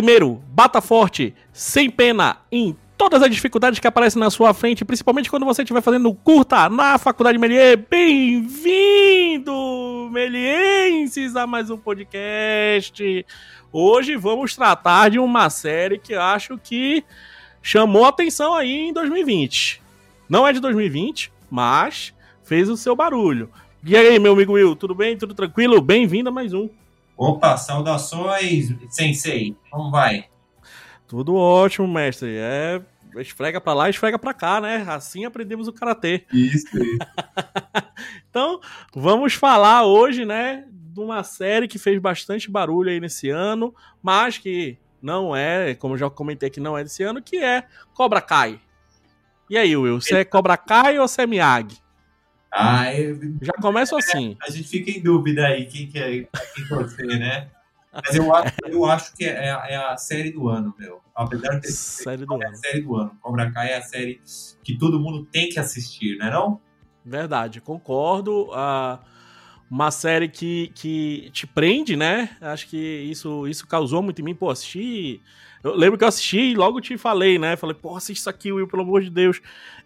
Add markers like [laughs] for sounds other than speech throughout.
Primeiro, bata forte, sem pena, em todas as dificuldades que aparecem na sua frente, principalmente quando você estiver fazendo curta na Faculdade Melier. Bem-vindo, melienses, a mais um podcast. Hoje vamos tratar de uma série que acho que chamou atenção aí em 2020. Não é de 2020, mas fez o seu barulho. E aí, meu amigo Will, tudo bem? Tudo tranquilo? Bem-vindo a mais um. Opa, saudações, sensei. Como vai? Tudo ótimo, mestre. É esfrega pra lá, esfrega pra cá, né? Assim aprendemos o karatê. Isso, isso. [laughs] então, vamos falar hoje, né, de uma série que fez bastante barulho aí nesse ano, mas que não é, como já comentei que não é desse ano, que é Cobra Kai. E aí, Will, você é Cobra Kai ou você é Miyagi? Ah, eu... Já começa assim. A gente fica em dúvida aí quem que é quem você, né? Mas eu acho, eu acho que é, é, a série do ano, meu. Apesar de ter série do é ano. a série do ano. Cobra Kai é a série que todo mundo tem que assistir, né não? Verdade, concordo. Uh, uma série que, que te prende, né? Acho que isso, isso causou muito em mim. Pô, assisti. Eu lembro que eu assisti e logo te falei, né? Falei, pô, assiste isso aqui, Will, pelo amor de Deus.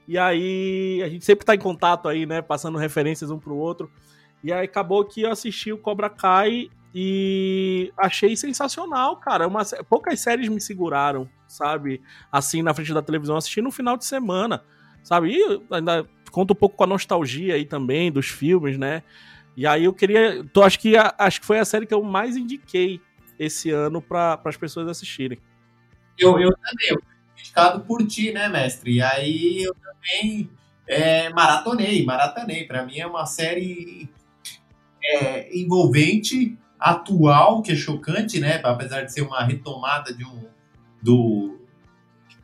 E aí a gente sempre tá em contato aí, né? Passando referências um pro outro. E aí acabou que eu assisti o Cobra Kai e achei sensacional, cara. Uma, poucas séries me seguraram, sabe? Assim, na frente da televisão, assisti no final de semana, sabe? E ainda conta um pouco com a nostalgia aí também dos filmes, né? E aí eu queria. Tô, acho, que, acho que foi a série que eu mais indiquei esse ano para as pessoas assistirem. Eu, eu também, indicado por ti, né, mestre? E aí eu também é, maratonei, maratonei. Para mim é uma série é, envolvente, atual, que é chocante, né? Apesar de ser uma retomada de um do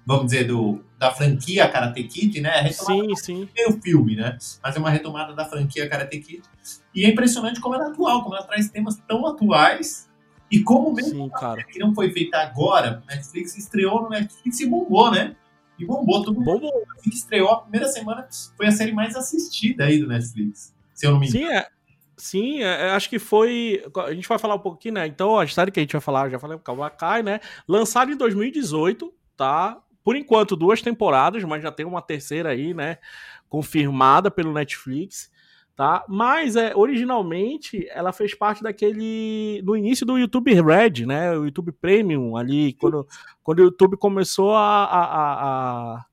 vamos dizer do da franquia Karate Kid, né? Sim, sim. o filme, né? Mas é uma retomada da franquia Karate Kid. E é impressionante como ela é atual, como ela traz temas tão atuais e como mesmo sim, cara. que não foi feita agora, Netflix estreou no Netflix e bombou, né? E bombou, todo mundo bombou. que estreou a primeira semana foi a série mais assistida aí do Netflix, se eu não me engano. Sim, é. Sim, é, acho que foi. A gente vai falar um pouquinho, né? Então, a série que a gente vai falar, já falei, Cowboy Kai, né? Lançado em 2018, tá? Por enquanto, duas temporadas, mas já tem uma terceira aí, né? Confirmada pelo Netflix, tá? Mas, é, originalmente, ela fez parte daquele. no início do YouTube Red, né? O YouTube Premium ali, quando, [laughs] quando o YouTube começou a, a, a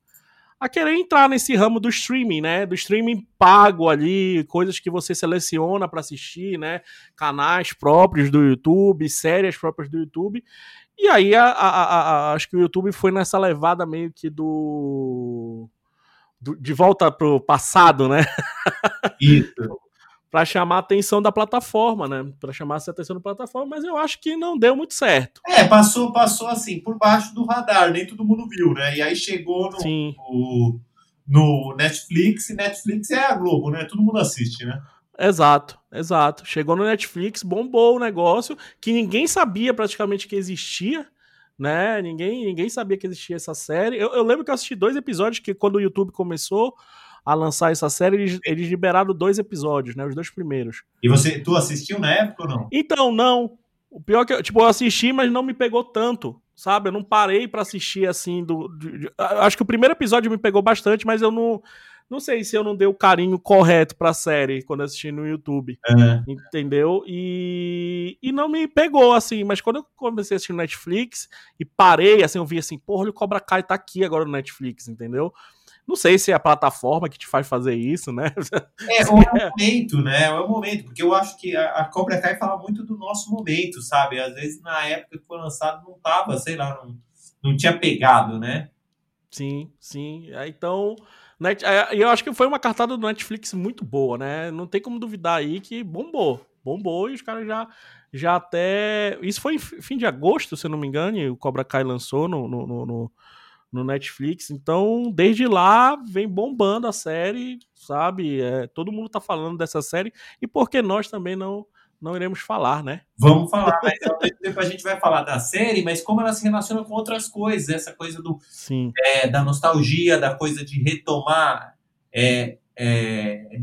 a querer entrar nesse ramo do streaming, né? Do streaming pago ali, coisas que você seleciona para assistir, né? Canais próprios do YouTube, séries próprias do YouTube. E aí, a, a, a, acho que o YouTube foi nessa levada meio que do. De volta pro passado, né? [laughs] Isso. para chamar a atenção da plataforma, né? Para chamar a atenção da plataforma, mas eu acho que não deu muito certo. É, passou, passou assim, por baixo do radar, nem todo mundo viu, né? E aí chegou no, no, no, Netflix, e Netflix é a Globo, né? Todo mundo assiste, né? Exato, exato. Chegou no Netflix, bombou o negócio, que ninguém sabia praticamente que existia, né? Ninguém, ninguém sabia que existia essa série. Eu, eu lembro que eu assisti dois episódios que quando o YouTube começou a lançar essa série, eles, eles liberaram dois episódios, né? Os dois primeiros. E você, tu assistiu na época ou não? Então, não. O pior é que, tipo, eu assisti, mas não me pegou tanto, sabe? Eu não parei para assistir assim do. De, de, acho que o primeiro episódio me pegou bastante, mas eu não. Não sei se eu não dei o carinho correto pra série quando assisti no YouTube. Uhum. Entendeu? E, e não me pegou, assim. Mas quando eu comecei a assistir no Netflix e parei, assim, eu vi assim, porra, o Cobra Kai tá aqui agora no Netflix, entendeu? Não sei se é a plataforma que te faz fazer isso, né? É, é [laughs] o momento, né? É o momento, porque eu acho que a, a Cobra Kai fala muito do nosso momento, sabe? Às vezes na época que foi lançado não tava, sei lá, não, não tinha pegado, né? Sim, sim. Então, net, eu acho que foi uma cartada do Netflix muito boa, né? Não tem como duvidar aí que bombou. Bombou e os caras já, já até. Isso foi em fim de agosto, se eu não me engano, o Cobra Kai lançou no, no, no no Netflix. Então, desde lá, vem bombando a série, sabe? É, todo mundo tá falando dessa série. E por que nós também não não iremos falar, né? Vamos falar, mas depois a gente vai falar da série, mas como ela se relaciona com outras coisas, essa coisa do Sim. É, da nostalgia, da coisa de retomar é, é...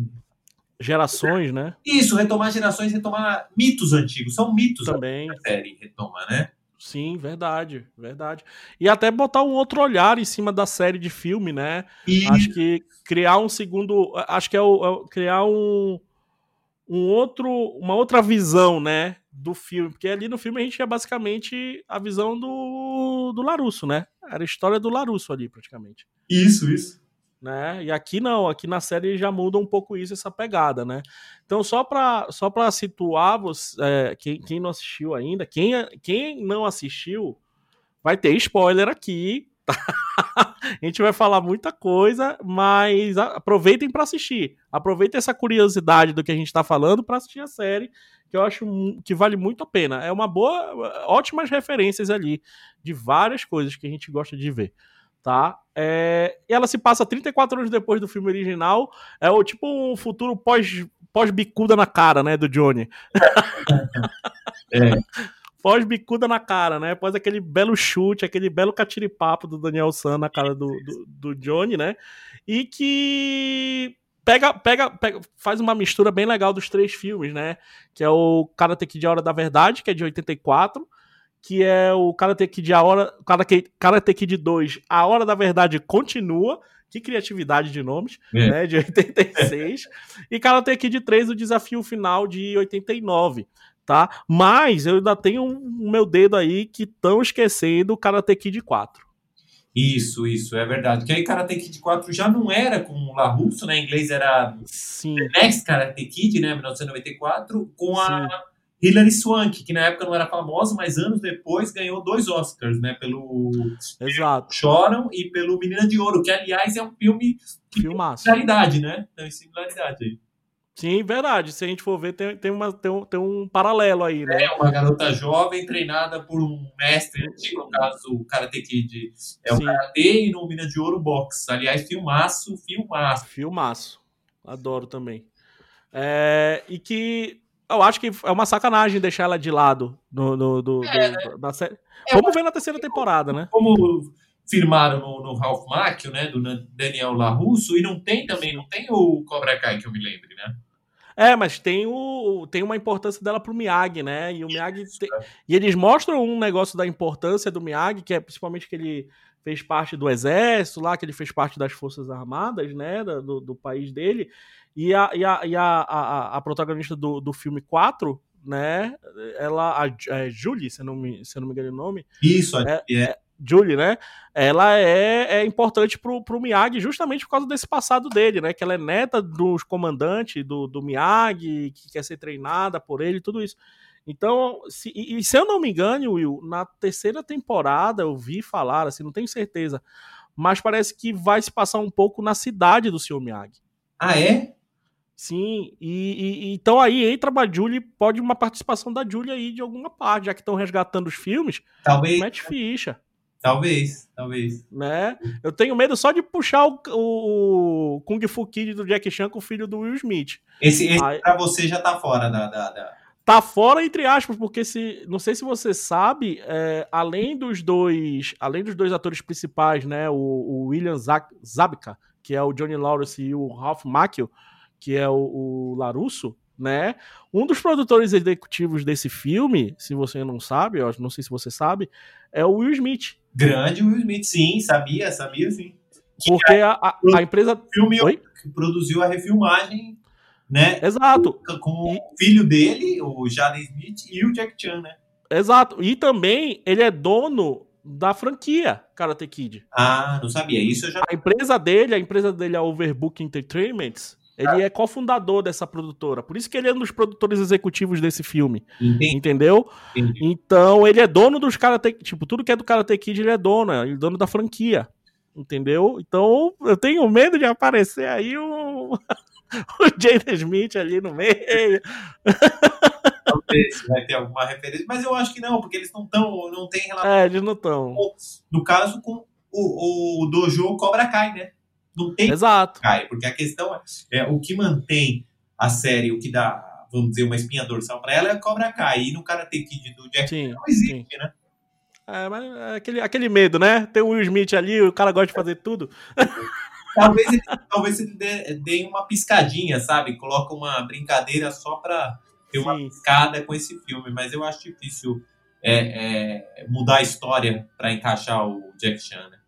gerações, né? Isso, retomar gerações, retomar mitos antigos, são mitos também. a série retoma, né? Sim, verdade, verdade. E até botar um outro olhar em cima da série de filme, né? E Acho que criar um segundo. Acho que é, o, é o- criar um, um outro, uma outra visão, né? Do filme. Porque ali no filme a gente é basicamente a visão do, do Larusso, né? Era a história do Larusso ali, praticamente. isso, isso. Né? E aqui não, aqui na série já muda um pouco isso, essa pegada, né? Então, só para só pra situar você, é, quem, quem não assistiu ainda, quem, quem não assistiu, vai ter spoiler aqui. tá? [laughs] [laughs] A gente vai falar muita coisa, mas aproveitem para assistir. Aproveitem essa curiosidade do que a gente tá falando para assistir a série, que eu acho que vale muito a pena. É uma boa, ótimas referências ali de várias coisas que a gente gosta de ver tá? É, ela se passa 34 anos depois do filme original. É o tipo um futuro pós, pós-bicuda na cara, né, do Johnny. [laughs] É. Pós-bicuda na cara, né? Após aquele belo chute, aquele belo catiripapo do Daniel San na cara do, do, do Johnny, né? E que pega, pega, pega, faz uma mistura bem legal dos três filmes, né? Que é o Karate Kid A Hora da Verdade, que é de 84, que é o Karate Kid A Hora, Karate, Karate Kid 2, A Hora da Verdade continua, que criatividade de nomes, É. né, de 86, [laughs] e Karate Kid 3, o desafio final de 89, tá? Mas eu ainda tenho o meu dedo aí que estão esquecendo o Karate Kid 4. Isso, isso, é verdade. Que aí Karate Kid 4 já não era com o La Russo, né? Em inglês era Sim, The Next Karate Kid, né? 1994, com a Sim. Hilary Swank, que na época não era famosa, mas anos depois ganhou dois Oscars, né? Pelo exato. Choram e pelo Menina de Ouro, que aliás é um filme que tem Filmaço. similaridade, né? Tem similaridade aí. Sim, verdade. Se a gente for ver, tem, tem, uma, tem, um, tem um paralelo aí, né? É uma garota jovem treinada por um mestre antigo, no caso, o Karate Kid é o Sim. Karate e no Mina de Ouro Box. Aliás, filmaço, filmaço. Filmaço. Adoro também. É, e que eu acho que é uma sacanagem deixar ela de lado no, no- do, do- da série. É, Vamos ver na terceira temporada, né? Como firmaram no, no Ralph Macchio, né, do Daniel LaRusso, e não tem também, não tem o Cobra Kai, que eu me lembre, né? É, mas tem, o, tem uma importância dela pro Miyagi, né? E o Miyagi. tem- né? e eles mostram um negócio da importância do Miyagi, que é principalmente que ele fez parte do exército lá, que ele fez parte das Forças Armadas, né? Do, do país dele. E a, e a, e a, a, a protagonista do, do filme 4, né? Ela, a, é Julie, se eu não me, se eu não me engano o nome. Isso, É, é, Julie, né? Ela é, é importante pro, pro Miyagi justamente por causa desse passado dele, né? Que ela é neta dos comandantes do, do Miyagi, que quer ser treinada por ele, tudo isso. Então, se, e, se eu não me engano, Will, na terceira temporada eu vi falar, assim, não tenho certeza, mas parece que vai se passar um pouco na cidade do Sr. Miyagi. Ah, é? Sim, e- e- então aí entra a Julie, pode uma participação da Julie aí de alguma parte, já que estão resgatando os filmes, Talvez, mete ficha. Talvez, talvez. né? Eu tenho medo só de puxar o, o, Kung Fu Kid do Jack Chan com o filho do Will Smith. Esse, esse Aí- pra você já tá fora da... da, da- Tá fora entre aspas, porque se não sei se você sabe, é, além dos dois, além dos dois atores principais, né, o, o William Zabka, que é o Johnny Lawrence e o Ralph Macchio, que é o, o Larusso, né? Um dos produtores executivos desse filme, se você não sabe, eu não sei se você sabe, é o Will Smith, Grande Will Smith, sim, sabia, sabia, sim. porque a, a, a empresa O filme Oi? que produziu a refilmagem, né? Exato, Com o filho dele, o Jaden Smith, e o Jack Chan, né? Exato. E também ele é dono da franquia Karate Kid. Ah, não sabia. Isso eu já. A empresa dele, a empresa dele é a Overbook Entertainment. Ele é cofundador dessa produtora. Por isso que ele é um dos produtores executivos desse filme. Entendi. Entendeu? entendi. Então, ele é dono dos Karate Tipo, tudo que é do Karate Kid, ele é dono. Ele é dono da franquia. Entendeu? Então, eu tenho medo de aparecer aí o, [laughs] o Jaden Smith ali no meio. [laughs] Talvez vai ter alguma referência, mas eu acho que não, porque eles não estão, não tem relação, É, eles não estão. no caso, com o, o Dojo Cobra Kai, né? Não tem Exato. Kai, porque a questão é, é o que mantém a série, o que dá, vamos dizer, uma espinha dorsal pra ela é Cobra Kai. E no Karate Kid do Jack Sim, não existe, né? É, mas é aquele, aquele medo, né? Tem o Will Smith ali, o cara gosta de fazer tudo. [laughs] Talvez ele, talvez ele dê, dê uma piscadinha, sabe? Coloca uma brincadeira só pra ter uma Sim. piscada com esse filme, mas eu acho difícil é, é, mudar a história para encaixar o Jack Chan, né?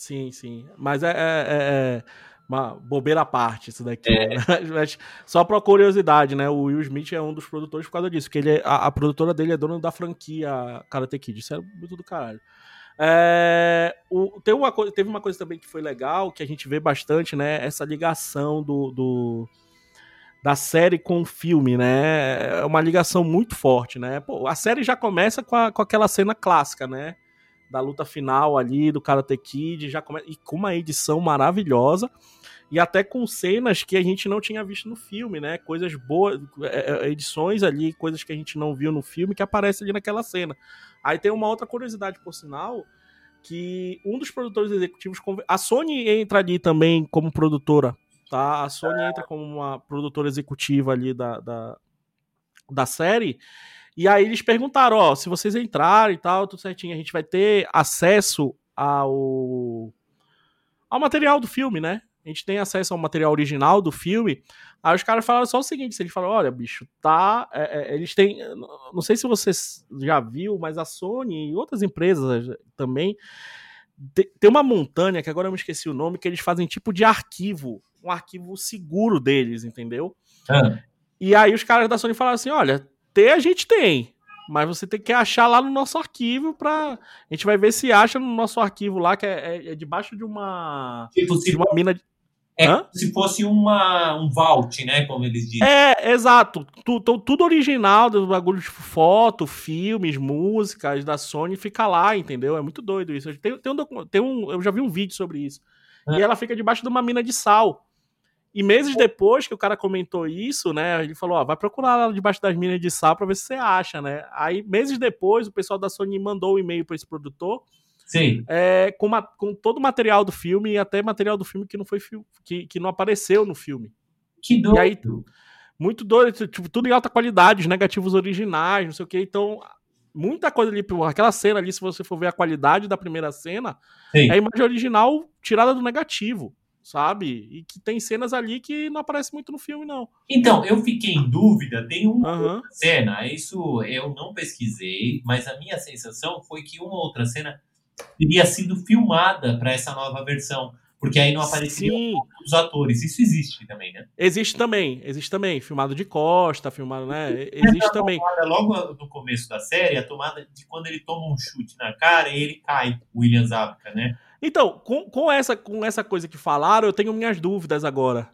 Sim, sim. Mas é, é, é uma bobeira à parte isso daqui. É. Né? [laughs] Só pra curiosidade, né? O Will Smith é um dos produtores por causa disso, que ele é, a, a, produtora dele é dona da franquia Karate Kid. Isso é muito do caralho. É, o, tem uma, teve uma coisa também que foi legal, que a gente vê bastante, né? Essa ligação do, do da série com o filme, né? É uma ligação muito forte, né? Pô, a série já começa com, a, com aquela cena clássica, né? Da luta final ali do Karate Kid, já começa, e com uma edição maravilhosa e até com cenas que a gente não tinha visto no filme, né? Coisas boas, é, é, edições ali, coisas que a gente não viu no filme que aparecem ali naquela cena. Aí tem uma outra curiosidade, por sinal, que um dos produtores executivos. A Sony entra ali também como produtora, tá? A Sony entra como uma produtora executiva ali da, da, da série. E aí eles perguntaram: ó, se vocês entrarem e tal, tudo certinho, a gente vai ter acesso ao. ao material do filme, né? a gente tem acesso ao material original do filme. Aí os caras falaram só o seguinte: eles falaram, olha, bicho, tá. É, é, eles têm. Não sei se você já viu, mas a Sony e outras empresas também. Tem uma montanha, que agora eu me esqueci o nome, que eles fazem tipo de arquivo, um arquivo seguro deles, entendeu? Ah. E aí os caras da Sony falaram assim: olha, ter a gente tem, mas você tem que achar lá no nosso arquivo para A gente vai ver se acha no nosso arquivo lá, que é, é, é debaixo de uma. Tipo, de uma mina de. É Hã? se fosse uma, um vault, né? Como eles dizem. É, exato. Tudo, tudo original, do bagulho de foto, filmes, músicas da Sony fica lá, entendeu? É muito doido isso. Tem, tem, um, tem um, eu já vi um vídeo sobre isso. É. E ela fica debaixo de uma mina de sal. E meses depois que o cara comentou isso, né? Ele falou: ó, vai procurar lá debaixo das minas de sal pra ver se você acha, né? Aí, meses depois, o pessoal da Sony mandou um e-mail para esse produtor. Sim. É, com, uma, com todo o material do filme e até material do filme que não foi que, que não apareceu no filme. Que doido. E aí, muito doido, tipo, tudo em alta qualidade, os negativos originais, não sei o que. Então, muita coisa ali, aquela cena ali, se você for ver a qualidade da primeira cena, Sim. é a imagem original tirada do negativo sabe? E que tem cenas ali que não aparece muito no filme, não. Então, eu fiquei em dúvida, tem uma uhum. outra cena, isso eu não pesquisei, mas a minha sensação foi que uma outra cena teria sido filmada para essa nova versão. Porque aí não apareceriam os atores. Isso existe também, né? Existe também, existe também. Filmado de costa, filmado, né? Existe também. Tomada, logo no começo da série, a tomada de quando ele toma um chute na cara e ele cai, o William Zabka, né? Então, com, com, essa, com essa coisa que falaram, eu tenho minhas dúvidas agora.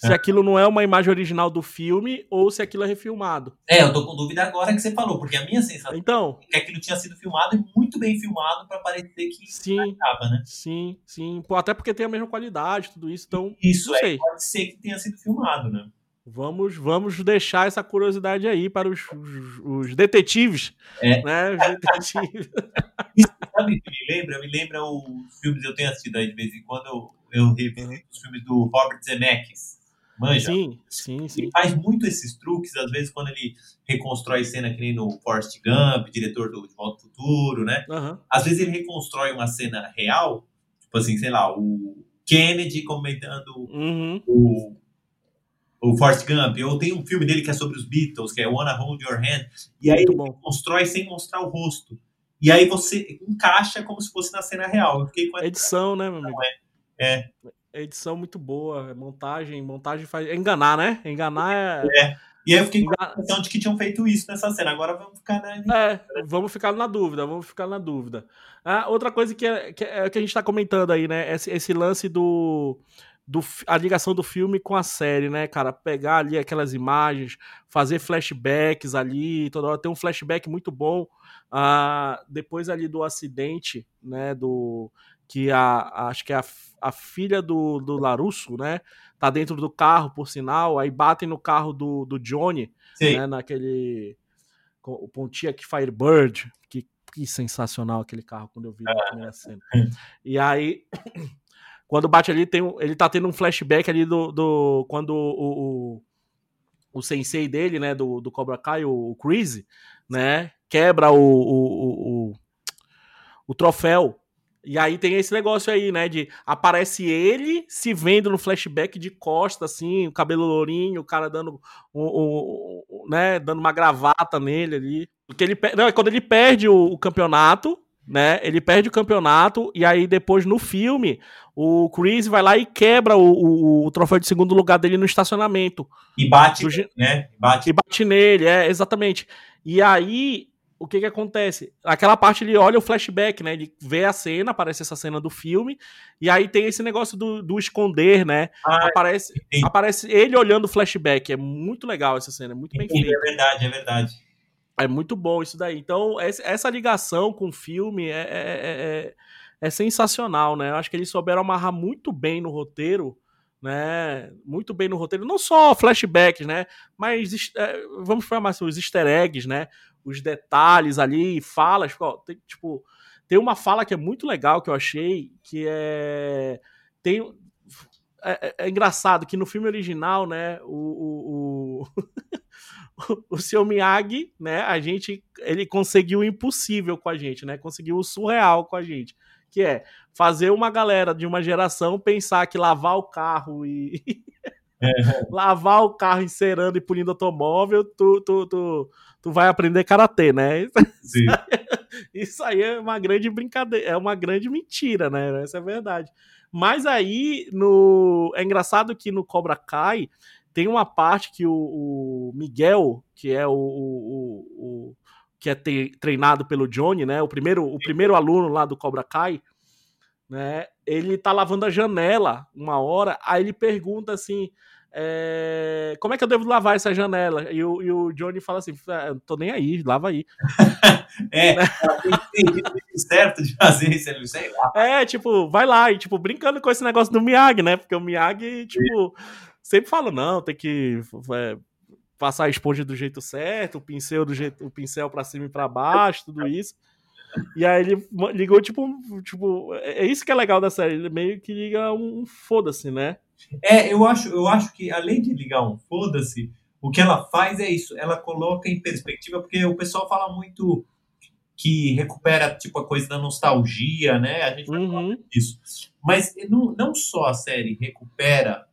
Se é. aquilo não é uma imagem original do filme ou se aquilo é refilmado. É, eu tô com dúvida agora que você falou, porque a minha sensação então, é que aquilo tinha sido filmado e muito bem filmado para parecer que sim, estava, né? Sim, sim. Pô, até porque tem a mesma qualidade, tudo isso, então. Isso é, pode ser que tenha sido filmado, né? Vamos, vamos deixar essa curiosidade aí para os, os, os detetives. É. Né? Os detetives. [laughs] Sabe o que me lembra? Me lembra os filmes que eu tenho assistido aí de vez em quando. Eu, eu revisito os filmes do Robert Zemeckis. Manja? Sim, sim, sim. Ele faz muito esses truques, às vezes, quando ele reconstrói cena que nem no Forrest Gump, diretor do De Volta ao Futuro, né? Uhum. Às vezes ele reconstrói uma cena real, tipo assim, sei lá, o Kennedy comentando uhum. o, o Forrest Gump, ou tem um filme dele que é sobre os Beatles, que é Wanna Hold Your Hand, e aí ele constrói sem mostrar o rosto. E aí você encaixa como se fosse na cena real. Eu fiquei com essa... Edição, né, meu amigo? É. é edição muito boa, montagem, montagem faz. É enganar, né? Enganar é. é. E aí eu fiquei com a impressão de que tinham feito isso nessa cena. Agora vamos ficar na. É, vamos ficar na dúvida, vamos ficar na dúvida. Ah, outra coisa que, é, que, é, que a gente tá comentando aí, né? Esse, esse lance do, do. A ligação do filme com a série, né, cara? Pegar ali aquelas imagens, fazer flashbacks ali, toda hora tem um flashback muito bom. Ah, depois ali do acidente, né? Do que a, acho que é a, a filha do, do Larusso, né? Tá dentro do carro, por sinal, aí batem no carro do, do Johnny, Sim. né? Naquele. O Pontiac Firebird, que, que sensacional aquele carro quando eu vi na é. primeira cena. E aí, quando bate ali, tem, ele tá tendo um flashback ali do. do quando o, o, o sensei dele, né? Do, do Cobra Kai, o, o Chris, né? Quebra o, o, o, o troféu e aí tem esse negócio aí, né? De aparece ele se vendo no flashback de costa, assim, o cabelo lourinho, o cara dando um, um, um, né, dando uma gravata nele ali. Porque ele, não, é quando ele perde o, o, campeonato, né? Ele perde o campeonato e aí depois no filme o Chris vai lá e quebra o, o, o troféu de segundo lugar dele no estacionamento. E bate, do, né? Bate. E bate nele, é, exatamente. E aí o que que acontece? Aquela parte ele olha o flashback, né? Ele vê a cena, aparece essa cena do filme, e aí tem esse negócio do, do esconder, né? Ah, aparece, aparece ele olhando o flashback. É muito legal essa cena, é muito bem feita. É verdade, é verdade. É muito bom isso daí. Então, essa ligação com o filme é, é, é, é sensacional, né? Eu acho que eles souberam amarrar muito bem no roteiro, né? Muito bem no roteiro. Não só flashbacks, né? Mas é, vamos falar mais os easter eggs, né? os detalhes ali, falas. Tem, tipo, tem uma fala que é muito legal que eu achei, que é. Tem. É, é, é engraçado que no filme original, né, o, o, o, [laughs] [laughs] o seu Miyagi, né, a gente, ele conseguiu o impossível com a gente, né, conseguiu o surreal com a gente, que é fazer uma galera de uma geração pensar que lavar o carro e é. [laughs] lavar o carro encerando e polindo automóvel, tu, tu, tu, tu vai aprender karatê, né? Sim. Isso aí é uma grande brincadeira, é uma grande mentira, né? Essa é a verdade. Mas aí, no é engraçado que no Cobra Kai tem uma parte que o, o Miguel, que é o, o, o que é treinado pelo Johnny, né? O primeiro, o primeiro aluno lá do Cobra Kai, né? Ele tá lavando a janela uma hora, aí ele pergunta assim: é, como é que eu devo lavar essa janela? E o, e o Johnny fala assim: ah, tô nem aí, lava aí. [laughs] é, né? certo de fazer isso, sei lá. É, tipo, vai lá, e tipo, brincando com esse negócio do Miyagi, né? Porque o Miyagi, tipo, sempre fala: não, tem que é, passar a esponja do jeito certo, o pincel do jeito, o pincel para cima e para baixo, tudo isso. E aí ele ligou, tipo, tipo, é, é isso que é legal da série, ele meio que liga um, um foda-se, né? É, eu acho, eu acho que além de ligar um foda-se, o que ela faz é isso, ela coloca em perspectiva, porque o pessoal fala muito que recupera tipo a coisa da nostalgia, né? A gente vai uhum. falar disso. Mas não, não só a série recupera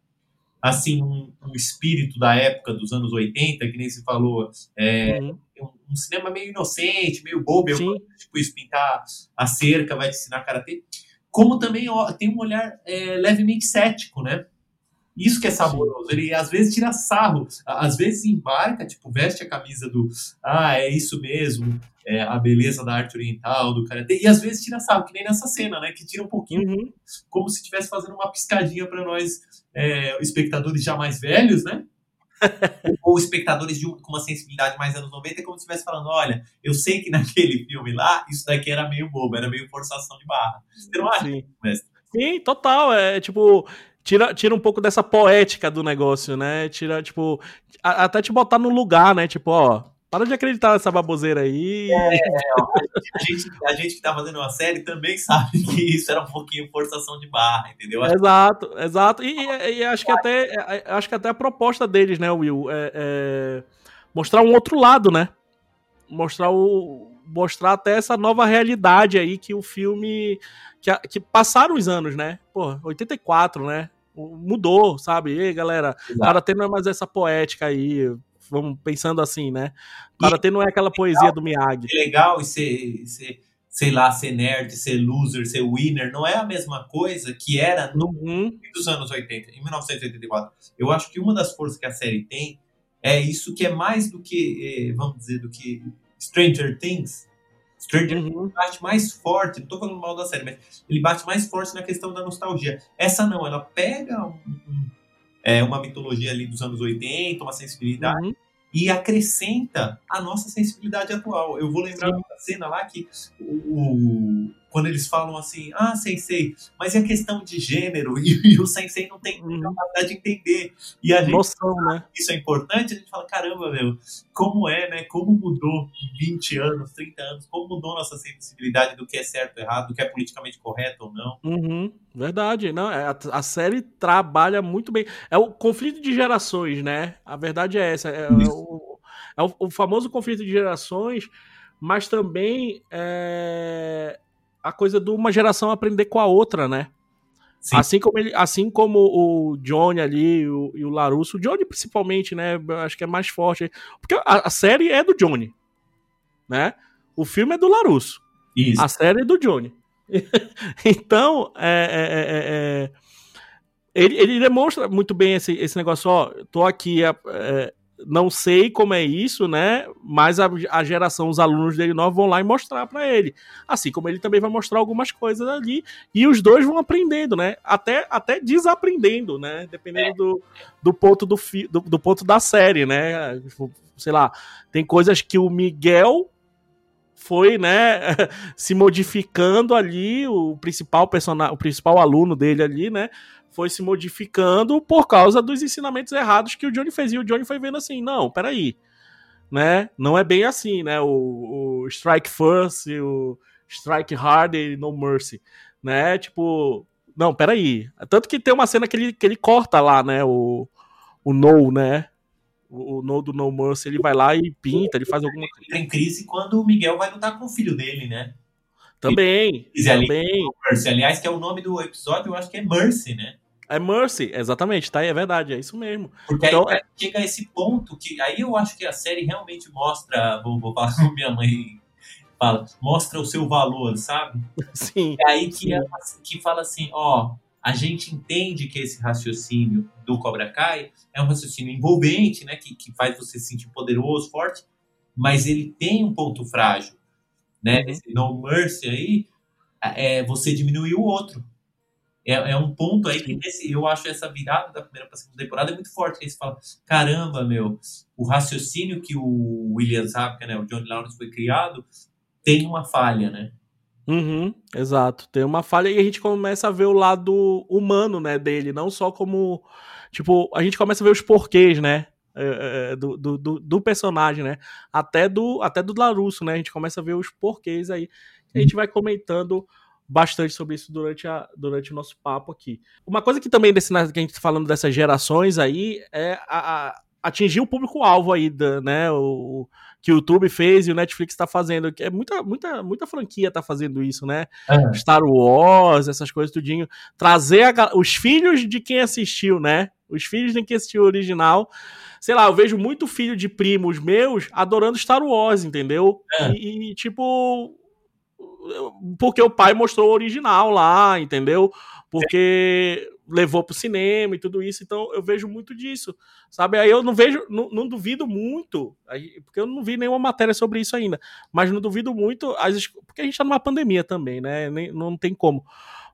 assim um, um, espírito da época dos anos 80, que nem se falou, é, uhum. um, um, cinema meio inocente, meio bobo, eu, tipo isso, pintar a cerca, vai te ensinar karatê, como também ó, tem um olhar é, levemente cético, né? Isso que é saboroso. Ele às vezes tira sarro, às vezes embarca, tipo, veste a camisa do ah, é isso mesmo, é a beleza da arte oriental, do karatê, e às vezes tira sarro, que nem nessa cena, né? Que tira um pouquinho, uhum. como se estivesse fazendo uma piscadinha para nós, é, espectadores já mais velhos, né? [laughs] ou espectadores de, com uma sensibilidade mais anos 90, é como se estivesse falando: olha, eu sei que naquele [laughs] filme lá, isso daqui era meio bobo, era meio forçação de barra. Você não acha, Sim. mestre? Sim, total. É tipo, tira, tira um pouco dessa poética do negócio, né? Tira, tipo, a, até te botar no lugar, né? Tipo, ó, para de acreditar nessa baboseira aí. É, a, gente, a gente que tá fazendo uma série também sabe que isso era um pouquinho forçação de barra, entendeu? Exato, exato. E, e, e, acho que até é, é, acho que até a proposta deles, né, Will, é, é mostrar um outro lado, né? Mostrar o mostrar até essa nova realidade aí que o filme que, que passaram os anos, né? Pô, 84, né? mudou, sabe? E aí, galera, Exato. Karatê não é mais essa poética aí, vamos pensando assim, né? Karatê não é aquela poesia do Miyagi. É legal e ser, ser, sei lá, ser nerd, ser loser, ser winner, não é a mesma coisa que era no uhum. dos anos 80, em 1984. Eu acho que uma das forças que a série tem é isso que é mais do que, eh, vamos dizer, do que Stranger Things, Stranger uhum. bate mais forte, não tô falando mal da série, mas ele bate mais forte na questão da nostalgia. Essa não, ela pega um, um, é, uma mitologia ali dos anos 80, uma sensibilidade, uhum. e acrescenta a nossa sensibilidade atual. Eu vou lembrar Sim. uma cena lá que o, quando eles falam assim, ah, sensei, mas a questão de gênero? [laughs] E, e o sensei não tem uhum. capacidade de entender. E a gente, Noção, né? isso é importante, a gente fala, caramba, meu, como é, né? Como mudou em 20 anos, 30 anos, como mudou nossa sensibilidade do que é certo ou errado, do que é politicamente correto ou não. Uhum, verdade, não, é, a, a, série trabalha muito bem. É o conflito de gerações, né? A verdade é essa. É, é o, é o, o famoso conflito de gerações, mas também é, a coisa de uma geração aprender com a outra, né? Sim. Assim como ele, assim como o Johnny ali o, e o Larusso, o Johnny principalmente, né? Acho que é mais forte. Porque a, a série é do Johnny. né? O filme é do Larusso. Isso. A série é do Johnny. [laughs] então, é, é, é, é, ele, ele, demonstra muito bem esse, esse negócio, ó, tô aqui, é, é, não sei como é isso, né? Mas a, a, geração, os alunos dele novos vão lá e mostrar para ele. Assim como ele também vai mostrar algumas coisas ali. E os dois vão aprendendo, né? Até, até desaprendendo, né? Dependendo do, do, ponto do, fi, do, do ponto da série, né? Sei lá, tem coisas que o Miguel foi, né, [laughs] se modificando ali, o principal personagem, o principal aluno dele ali, né, foi se modificando por causa dos ensinamentos errados que o Johnny fez. E o Johnny foi vendo assim, não, peraí, né, não é bem assim, né, o, o strike first, o strike hard e no mercy, né, tipo, não, peraí. Tanto que tem uma cena que ele, que ele corta lá, né, o, o no, né, o, o no do No Mercy, ele vai lá e pinta, ele faz alguma coisa. Entra em crise quando o Miguel vai lutar com o filho dele, né? Também, e, também. Aliás, que é o nome do episódio, eu acho que é Mercy, né? É Mercy, exatamente, tá? É verdade, é isso mesmo. Porque então, aí é... chega a esse ponto que aí eu acho que a série realmente mostra, vou, vou falar [laughs] com minha mãe fala, mostra o seu valor, sabe? [laughs] Sim. É aí que, que fala assim, ó, a gente entende que esse raciocínio do Cobra Kai é um raciocínio envolvente, né, que, que faz você se sentir poderoso, forte, mas ele tem um ponto frágil, né? Uhum. Esse No Mercy aí, é, você diminui o outro. É, é um ponto aí que nesse, eu acho essa virada da primeira para a segunda temporada é muito forte. Que aí você fala, caramba, meu, o raciocínio que o William Zabka, né, o Johnny Lawrence foi criado, tem uma falha, né? Uhum, exato. Tem uma falha e a gente começa a ver o lado humano, né, dele, não só como. Tipo, a gente começa a ver os porquês, né? É, é, do, do, do, personagem, né? Até do, até do Larusso, né? A gente começa a ver os porquês aí. A gente vai comentando bastante sobre isso durante, a, durante o nosso papo aqui. Uma coisa que também desse, né, que a gente tá falando dessas gerações aí é a, a atingir o público-alvo aí, da, né? O, que o YouTube fez e o Netflix está fazendo. Que é muita, muita, muita franquia tá fazendo isso, né? Uhum. Star Wars, essas coisas tudinho. Trazer a, os filhos de quem assistiu, né? Os filhos de quem assistiu o original. Sei lá, eu vejo muito filho de primos meus adorando Star Wars, entendeu? Uhum. E, e, tipo, porque o pai mostrou o original lá, entendeu? Porque levou pro cinema e tudo isso, então eu vejo muito disso, sabe? Aí eu não vejo, não, não duvido muito, porque eu não vi nenhuma matéria sobre isso ainda, mas não duvido muito, as, porque a gente tá numa pandemia também, né? Nem, não tem como.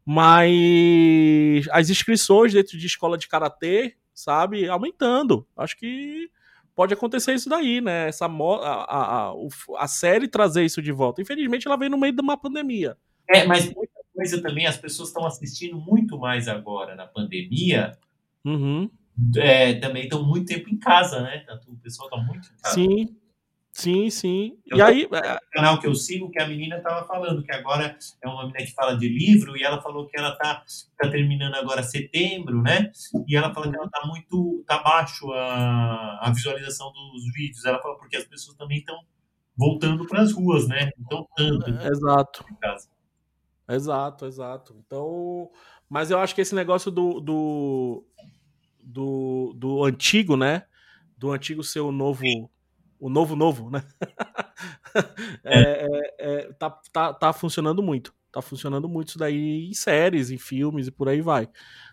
Mas as inscrições dentro de escola de karatê, sabe, aumentando. Acho que pode acontecer isso daí, né? Essa a, a, a, série trazer isso de volta. Infelizmente, ela veio no meio de uma pandemia. É, mas muita coisa também, as pessoas estão assistindo muito mais agora na pandemia. Uhum. É, também estão muito tempo em casa, né? O pessoal está muito em casa. Sim, sim, sim. Eu e aí. É, canal que eu sigo, que a menina estava falando, que agora é uma menina que fala de livro, e ela falou que ela tá, tá terminando agora setembro, né? E ela falou que ela tá muito. tá baixo a, a visualização dos vídeos. Ela falou porque as pessoas também estão voltando para as ruas, né? Então, tanto. Exato. Em casa. Exato, exato. Então, mas eu acho que esse negócio do, do, do, do antigo, né? Do antigo ser o novo, o novo novo, né? [laughs] É. é, é, é, tá, tá, tá funcionando muito. Tá funcionando muito isso daí em séries, em filmes e por aí vai,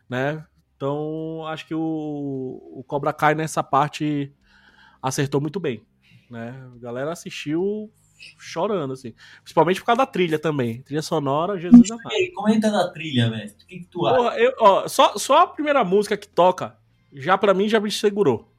né? Então, acho que o, o Cobra Kai nessa parte acertou muito bem, né? A galera assistiu chorando, assim. Principalmente por causa da trilha também. Trilha sonora, Jesus amado. Comenta da trilha, mestre. O que, que tu acha? Porra, eu, ó, só, só a primeira música que toca, já para mim, já me segurou.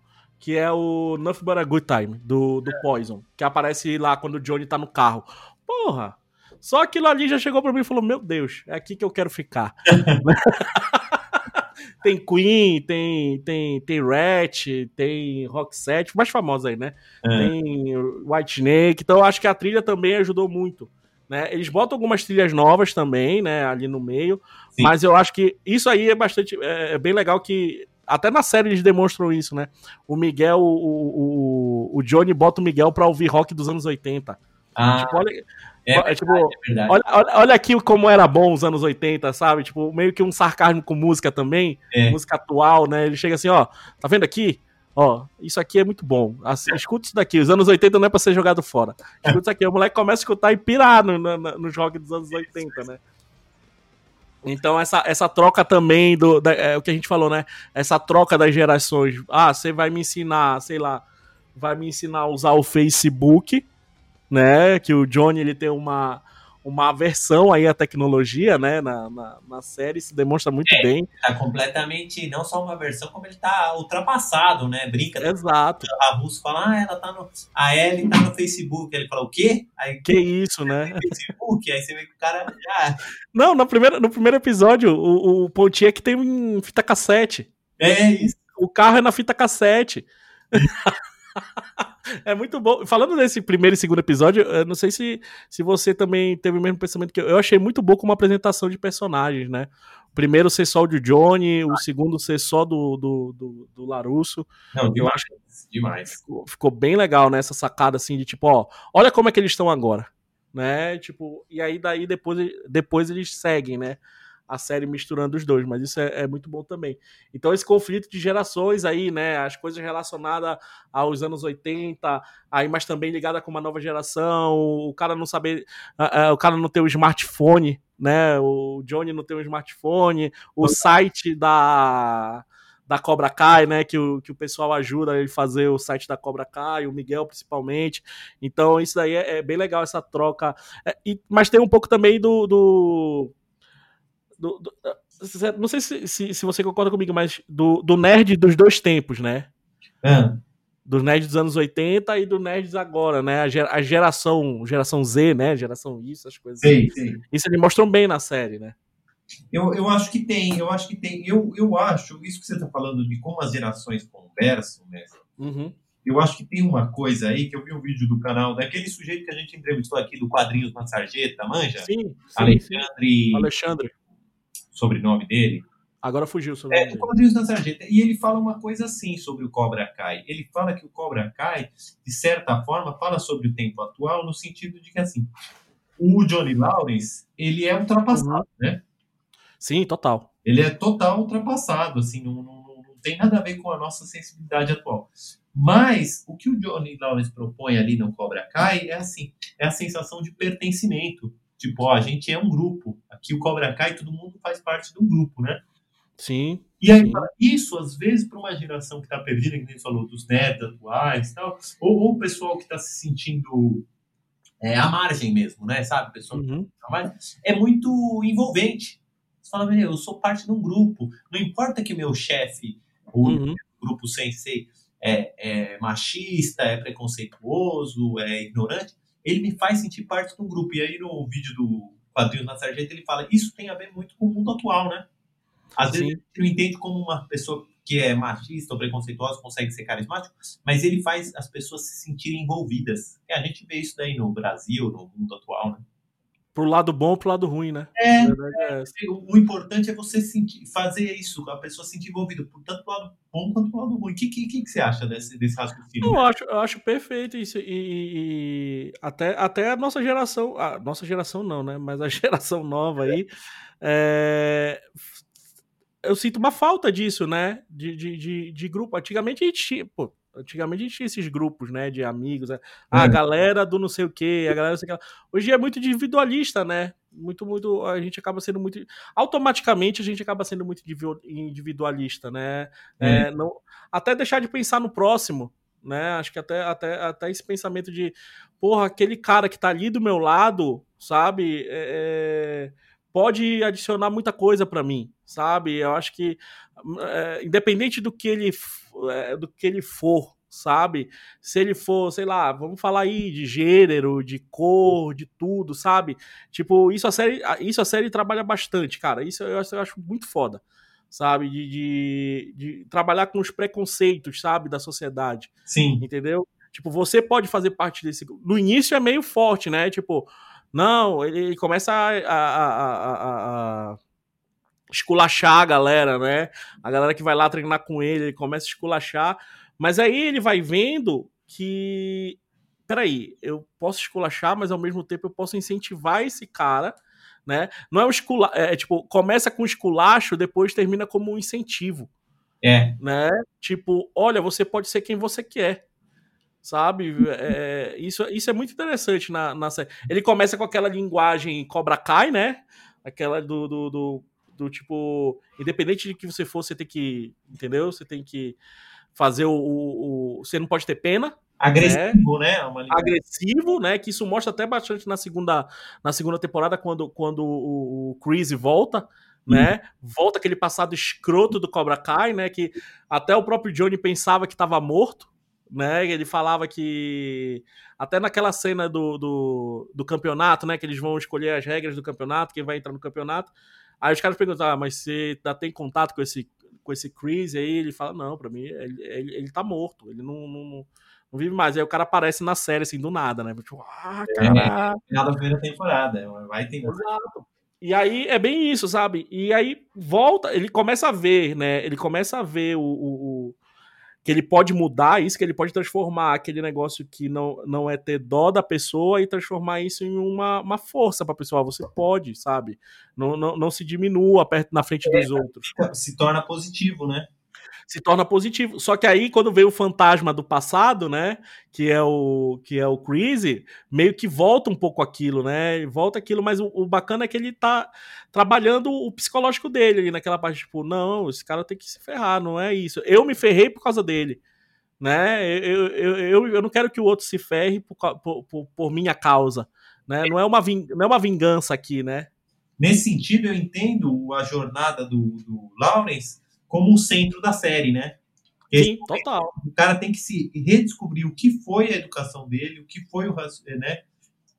Que é o Nothing But A Good Time, do, do é. Poison. Que aparece lá quando o Johnny tá no carro. Porra! Só aquilo ali já chegou pra mim e falou: Meu Deus, é aqui que eu quero ficar. [laughs] tem Queen, tem, tem, tem Rat, tem Rock 7, mais famosos aí, né? É. Tem White Snake, então eu acho que a trilha também ajudou muito. Né? Eles botam algumas trilhas novas também, né, ali no meio, Sim. mas eu acho que isso aí é bastante, é, é, bem legal que até na série eles demonstram isso, né? O Miguel, o, o, o Johnny bota o Miguel pra ouvir rock dos anos 80. Ah. Tipo, olha, é, é, tipo, é olha, olha, aqui como era bom os anos 80, sabe? Tipo, meio que um sarcasmo com música também, é. música atual, né? Ele chega assim, ó, tá vendo aqui? Ó, isso aqui é muito bom. Assim, escuta isso daqui. Os anos 80 não é pra ser jogado fora. Escuta isso aqui. O moleque começa a escutar e pirar no, no, no jogo dos anos 80, né? Então, essa, essa troca também do. Da, é, o que a gente falou, né? Essa troca das gerações. Ah, você vai me ensinar, sei lá, vai me ensinar a usar o Facebook, né? Que o Johnny ele tem uma uma aversão aí à tecnologia, né, na, na, na série, se demonstra muito é, bem. Tá completamente, não só uma versão, como ele tá ultrapassado, né, brinca. Exato. A Russo fala, ah, ela tá no, a Ellie tá no Facebook, ele fala, o quê? Aí, que isso, né? [laughs] Facebook, aí você vê que o cara já... Não, no primeiro, no primeiro episódio, o, o Pontiac tem um fita cassete. É isso. O carro é na fita cassete. [laughs] [laughs] é muito bom. Falando desse primeiro e segundo episódio, eu não sei se, se você também teve o mesmo pensamento que eu. Eu achei muito bom como apresentação de personagens, né? O primeiro ser só o de Johnny, o segundo ser só do, do, do, do Larusso. Não, eu acho demais. Ficou, ficou, bem legal, né? Essa sacada assim de tipo, ó, olha como é que eles estão agora. Né? Tipo, e aí daí depois, depois eles seguem, né? A série misturando os dois, mas isso é, é, muito bom também. Então, esse conflito de gerações aí, né? As coisas relacionadas aos anos 80, aí, mas também ligada com uma nova geração, o cara não saber, uh, uh, o cara não ter o smartphone, né? O Johnny não tem um smartphone, o site da da Cobra Kai, né? Que o, que o pessoal ajuda ele fazer o site da Cobra Kai, o Miguel principalmente. Então, isso daí é, é bem legal, essa troca. É, e, mas tem um pouco também do, do do, do, não sei se, se, se, você concorda comigo, mas do, do nerd dos dois tempos, né? É. Dos nerds dos anos 80 e do nerds agora, né? A, a geração, geração Z, né? Geração isso, as coisas. Sim, sim. Isso eles mostram bem na série, né? Eu, eu acho que tem, eu acho que tem. Eu, eu acho, isso que você está falando de como as gerações conversam, né? Uhum. Eu acho que tem uma coisa aí que eu vi um vídeo do canal daquele sujeito que a gente entrevistou aqui do Quadrinhos na Sarjeta, manja? Sim, sim Alexandre. Sim. Alexandre sobrenome dele. Agora fugiu o sobrenome. É, Quadrinhos da Sarjeta. E ele fala uma coisa assim sobre o Cobra Kai. Ele fala que o Cobra Kai, de certa forma, fala sobre o tempo atual no sentido de que, assim, o Johnny Lawrence, ele é ultrapassado, uhum. né? Sim, total. Ele é total ultrapassado, assim, não, não, não tem nada a ver com a nossa sensibilidade atual. Mas o que o Johnny Lawrence propõe ali no Cobra Kai é assim, é a sensação de pertencimento. Tipo, ó, a gente é um grupo. Aqui o Cobra Kai, todo mundo faz parte de um grupo, né? Sim. E aí, sim. isso, às vezes, para uma geração que está perdida, que a gente falou, dos nerds atuais tal, ou, ou o pessoal que está se sentindo é, à margem mesmo, né? Sabe? Pessoal uhum. é muito envolvente. Você fala, eu sou parte de um grupo. Não importa que meu chefe, o uhum. grupo sensei, é, é machista, é preconceituoso, é ignorante ele me faz sentir parte de um grupo. E aí no vídeo do Quadrinhos na Sargento ele fala, isso tem a ver muito com o mundo atual, né? Às vezes ele não entende como uma pessoa que é machista ou preconceituosa consegue ser carismático, mas ele faz as pessoas se sentirem envolvidas. E a gente vê isso daí no Brasil, no mundo atual, né? Pro lado bom ou pro lado ruim, né? É, é, o importante é você sentir, fazer isso, a pessoa se sentir envolvida, tanto pro lado bom quanto pro lado ruim. O que, que, que, você acha desse, desse raciocínio? Eu acho, eu acho perfeito isso. E, e, até, até a nossa geração, a nossa geração não, né? Mas a [laughs] geração nova aí. É, eu sinto uma falta disso, né? De, de, de, de grupo. Antigamente a gente tinha. Pô, Antigamente a gente tinha esses grupos, né, de amigos, né? a é. galera do não sei o que, a galera não sei o que. Hoje é muito individualista, né? Muito, muito. A gente acaba sendo muito. Automaticamente a gente acaba sendo muito individualista, né? É. É, não, até deixar de pensar no próximo, né? Acho que até, até, até esse pensamento de, porra, aquele cara que tá ali do meu lado, sabe? É, é pode adicionar muita coisa para mim, sabe? Eu acho que é, independente do que ele é, do que ele for, sabe? Se ele for, sei lá, vamos falar aí de gênero, de cor, de tudo, sabe? Tipo, isso a série, isso a série trabalha bastante, cara. Isso eu, eu acho muito foda, sabe? De, de, de, trabalhar com os preconceitos, sabe, da sociedade. Sim. Entendeu? Tipo, você pode fazer parte desse. No início é meio forte, né? Tipo, não, ele começa a, a, a, a esculachar a galera, né? A galera que vai lá treinar com ele, ele começa a esculachar. Mas aí ele vai vendo que. Peraí, eu posso esculachar, mas ao mesmo tempo eu posso incentivar esse cara, né? Não é um esculacho. É, é tipo, começa com esculacho, depois termina como um incentivo. É. Né? Tipo, olha, você pode ser quem você quer. Sabe? É, isso, isso é muito interessante na, na série. Ele começa com aquela linguagem Cobra Kai, né? Aquela do, do, do, do tipo, independente de que você for, você tem que, entendeu? Você tem que fazer o, o, o você não pode ter pena, agressivo, né? né? agressivo, né? Que isso mostra até bastante na segunda, na segunda temporada, quando, quando o, o Chris volta, né? Volta aquele passado escroto do Cobra Kai, né? Que até o próprio Johnny pensava que estava morto, né? Ele falava que até naquela cena do, do, do, campeonato, né? Que eles vão escolher as regras do campeonato, quem vai entrar no campeonato. Aí os caras perguntam, ah, mas você ainda tem contato com esse com esse Chris? E aí ele fala, não, para mim ele, ele, ele tá morto, ele não, não não vive mais. Aí o cara aparece na série, assim, do nada, né? Tipo, ah, cara. É, final da primeira temporada, vai ter. Exato. E aí é bem isso, sabe? E aí volta, ele começa a ver, né? Ele começa a ver o, o, o, que ele pode mudar isso, que ele pode transformar aquele negócio que não, não é ter dó da pessoa e transformar isso em uma, uma força pra pessoa. Você pode, sabe? Não, não, não se diminua perto na frente é, dos outros. Se torna positivo, né? Se torna positivo. Só que aí, quando veio o fantasma do passado, né? Que é o que é o Crazy, meio que volta um pouco aquilo, né? Volta aquilo, mas o, o, bacana é que ele tá trabalhando o psicológico dele ali naquela parte, tipo, não, esse cara tem que se ferrar, não é isso. Eu me ferrei por causa dele. Né? Eu, eu, eu, eu não quero que o outro se ferre por, por, por, minha causa. Né? Não, é uma não é uma vingança aqui, né? Nesse sentido, eu entendo a jornada do, do Lawrence como o centro da série, né? Sim, total. O cara tem que se redescobrir o que foi a educação dele, o que foi o né?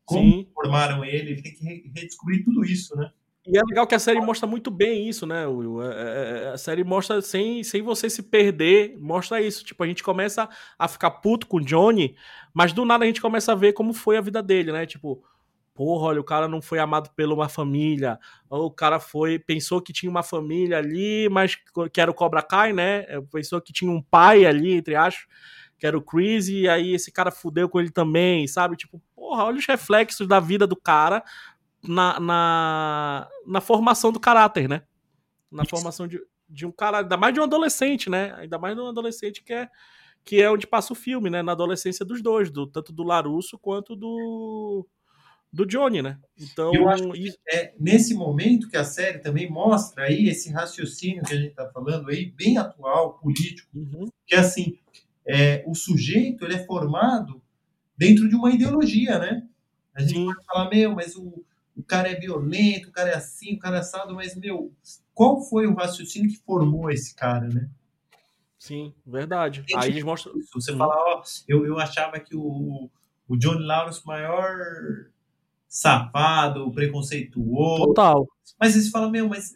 Como Sim. formaram ele, ele tem que redescobrir tudo isso, né? E é legal que a série mostra muito bem isso, né, Will? É, é, é, a série mostra sem, sem você se perder, mostra isso. Tipo, a gente começa a ficar puto com o Johnny, mas do nada a gente começa a ver como foi a vida dele, né? Tipo, porra, olha, o cara não foi amado pela uma família, ou o cara foi, pensou que tinha uma família ali, mas que era o Cobra Kai, né? É, pensou que tinha um pai ali, entre aspas, que era o Chris, e aí esse cara fudeu com ele também, sabe? Tipo, porra, olha os reflexos da vida do cara na, na, na formação do caráter, né? Na Isso. formação de, de um cara, ainda mais de um adolescente, né? Ainda mais de um adolescente que é que é onde passa o filme, né? Na adolescência dos dois, do, tanto do Larusso quanto do do Johnny, né? Então, eu acho que é nesse momento que a série também mostra aí esse raciocínio que a gente está falando aí, bem atual, político, uhum. que é assim, é, o sujeito ele é formado dentro de uma ideologia, né? A gente Sim. pode falar, meu, mas o, o cara é violento, o cara é assim, o cara é assado, mas, meu, qual foi o raciocínio que formou esse cara, né? Sim, verdade. Aí eles mostram. Você uhum. fala, ó, eu, eu achava que o, o John Lawrence, maior safado, preconceituoso. Total. Mas eles falam, meu, mas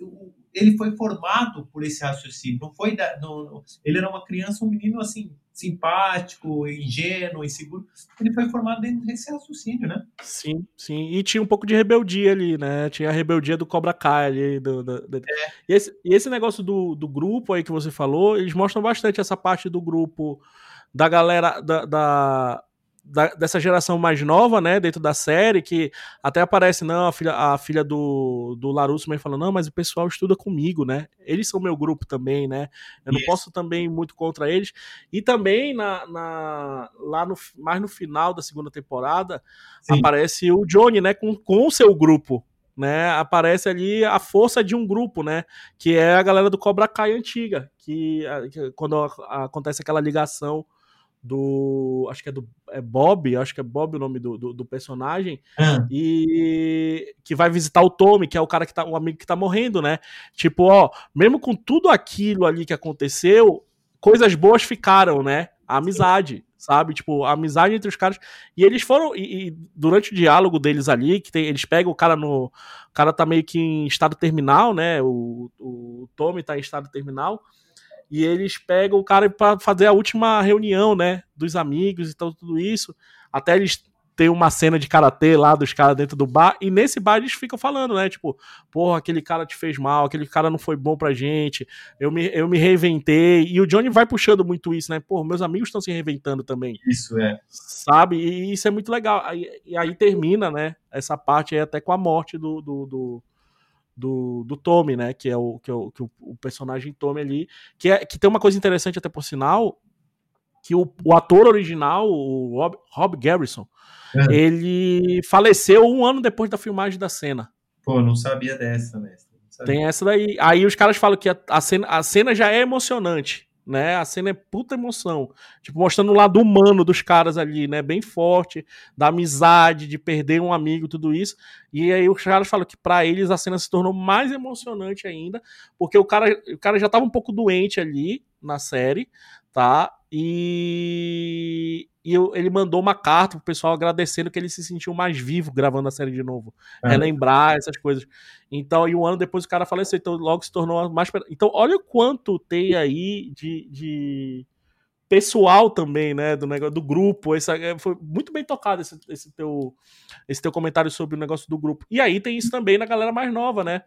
ele foi formado por esse raciocínio. Não foi da, não, ele era uma criança, um menino assim simpático, ingênuo, inseguro. Ele foi formado dentro desse raciocínio, né? Sim, sim. E tinha um pouco de rebeldia ali, né? Tinha a rebeldia do Cobra Kai ali. Do, do, do... É. E, esse, e esse negócio do, do grupo aí que você falou, eles mostram bastante essa parte do grupo da galera da, da da, dessa geração mais nova, né, dentro da série, que até aparece, não, a filha, a filha do, do Larusso também falando, não, mas o pessoal estuda comigo, né, eles são meu grupo também, né, eu não posso também ir muito contra eles, e também na, na lá no, mais no final da segunda temporada, Sim. aparece o Johnny, né, com, com o seu grupo, né, aparece ali a força de um grupo, né, que é a galera do Cobra Kai antiga, que, que quando acontece aquela ligação do. Acho que é do é Bob, acho que é Bob o nome do, do, do personagem. Ah. E que vai visitar o Tommy, que é o cara que tá. O amigo que tá morrendo, né? Tipo, ó, mesmo com tudo aquilo ali que aconteceu, coisas boas ficaram, né? A amizade, sabe? Tipo, a amizade entre os caras. E eles foram. E, e, durante o diálogo deles ali, que tem, eles pegam o cara no. O cara tá meio que em estado terminal, né? O, o Tommy tá em estado terminal e eles pegam o cara para fazer a última reunião, né, dos amigos e tal, tudo isso. Até eles têm uma cena de karatê lá dos caras dentro do bar, e nesse bar eles ficam falando, né, tipo, porra, aquele cara te fez mal, aquele cara não foi bom pra gente, eu me, eu me reinventei, e o Johnny vai puxando muito isso, né, porra, meus amigos estão se reinventando também. Isso, é. Sabe, e isso é muito legal, e, e aí termina, né, essa parte aí até com a morte do, do, do do, do Tommy, né? Que é o, que é o, que o, o personagem Tommy ali. Que, é, que tem uma coisa interessante, até por sinal, que o, o ator original, o Rob, Rob Garrison, é. ele faleceu um ano depois da filmagem da cena. Pô, não sabia dessa, mestre. Tem essa daí. Aí os caras falam que a, a, cena, a cena já é emocionante, né? A cena é puta emoção. Tipo, mostrando o lado humano dos caras ali, né? Bem forte, da amizade, de perder um amigo, tudo isso. E aí os caras falam que para eles a cena se tornou mais emocionante ainda, porque o cara, o cara já tava um pouco doente ali na série, tá? E, e ele mandou uma carta pro pessoal agradecendo que ele se sentiu mais vivo gravando a série de novo. É. Relembrar essas coisas. Então, e um ano depois o cara faleceu, então logo se tornou mais. Então, olha o quanto tem aí de, de pessoal também, né, do negócio do grupo. Esse, é, foi muito bem tocado esse, esse, teu, esse teu comentário sobre o negócio do grupo. E aí tem isso também na galera mais nova, né?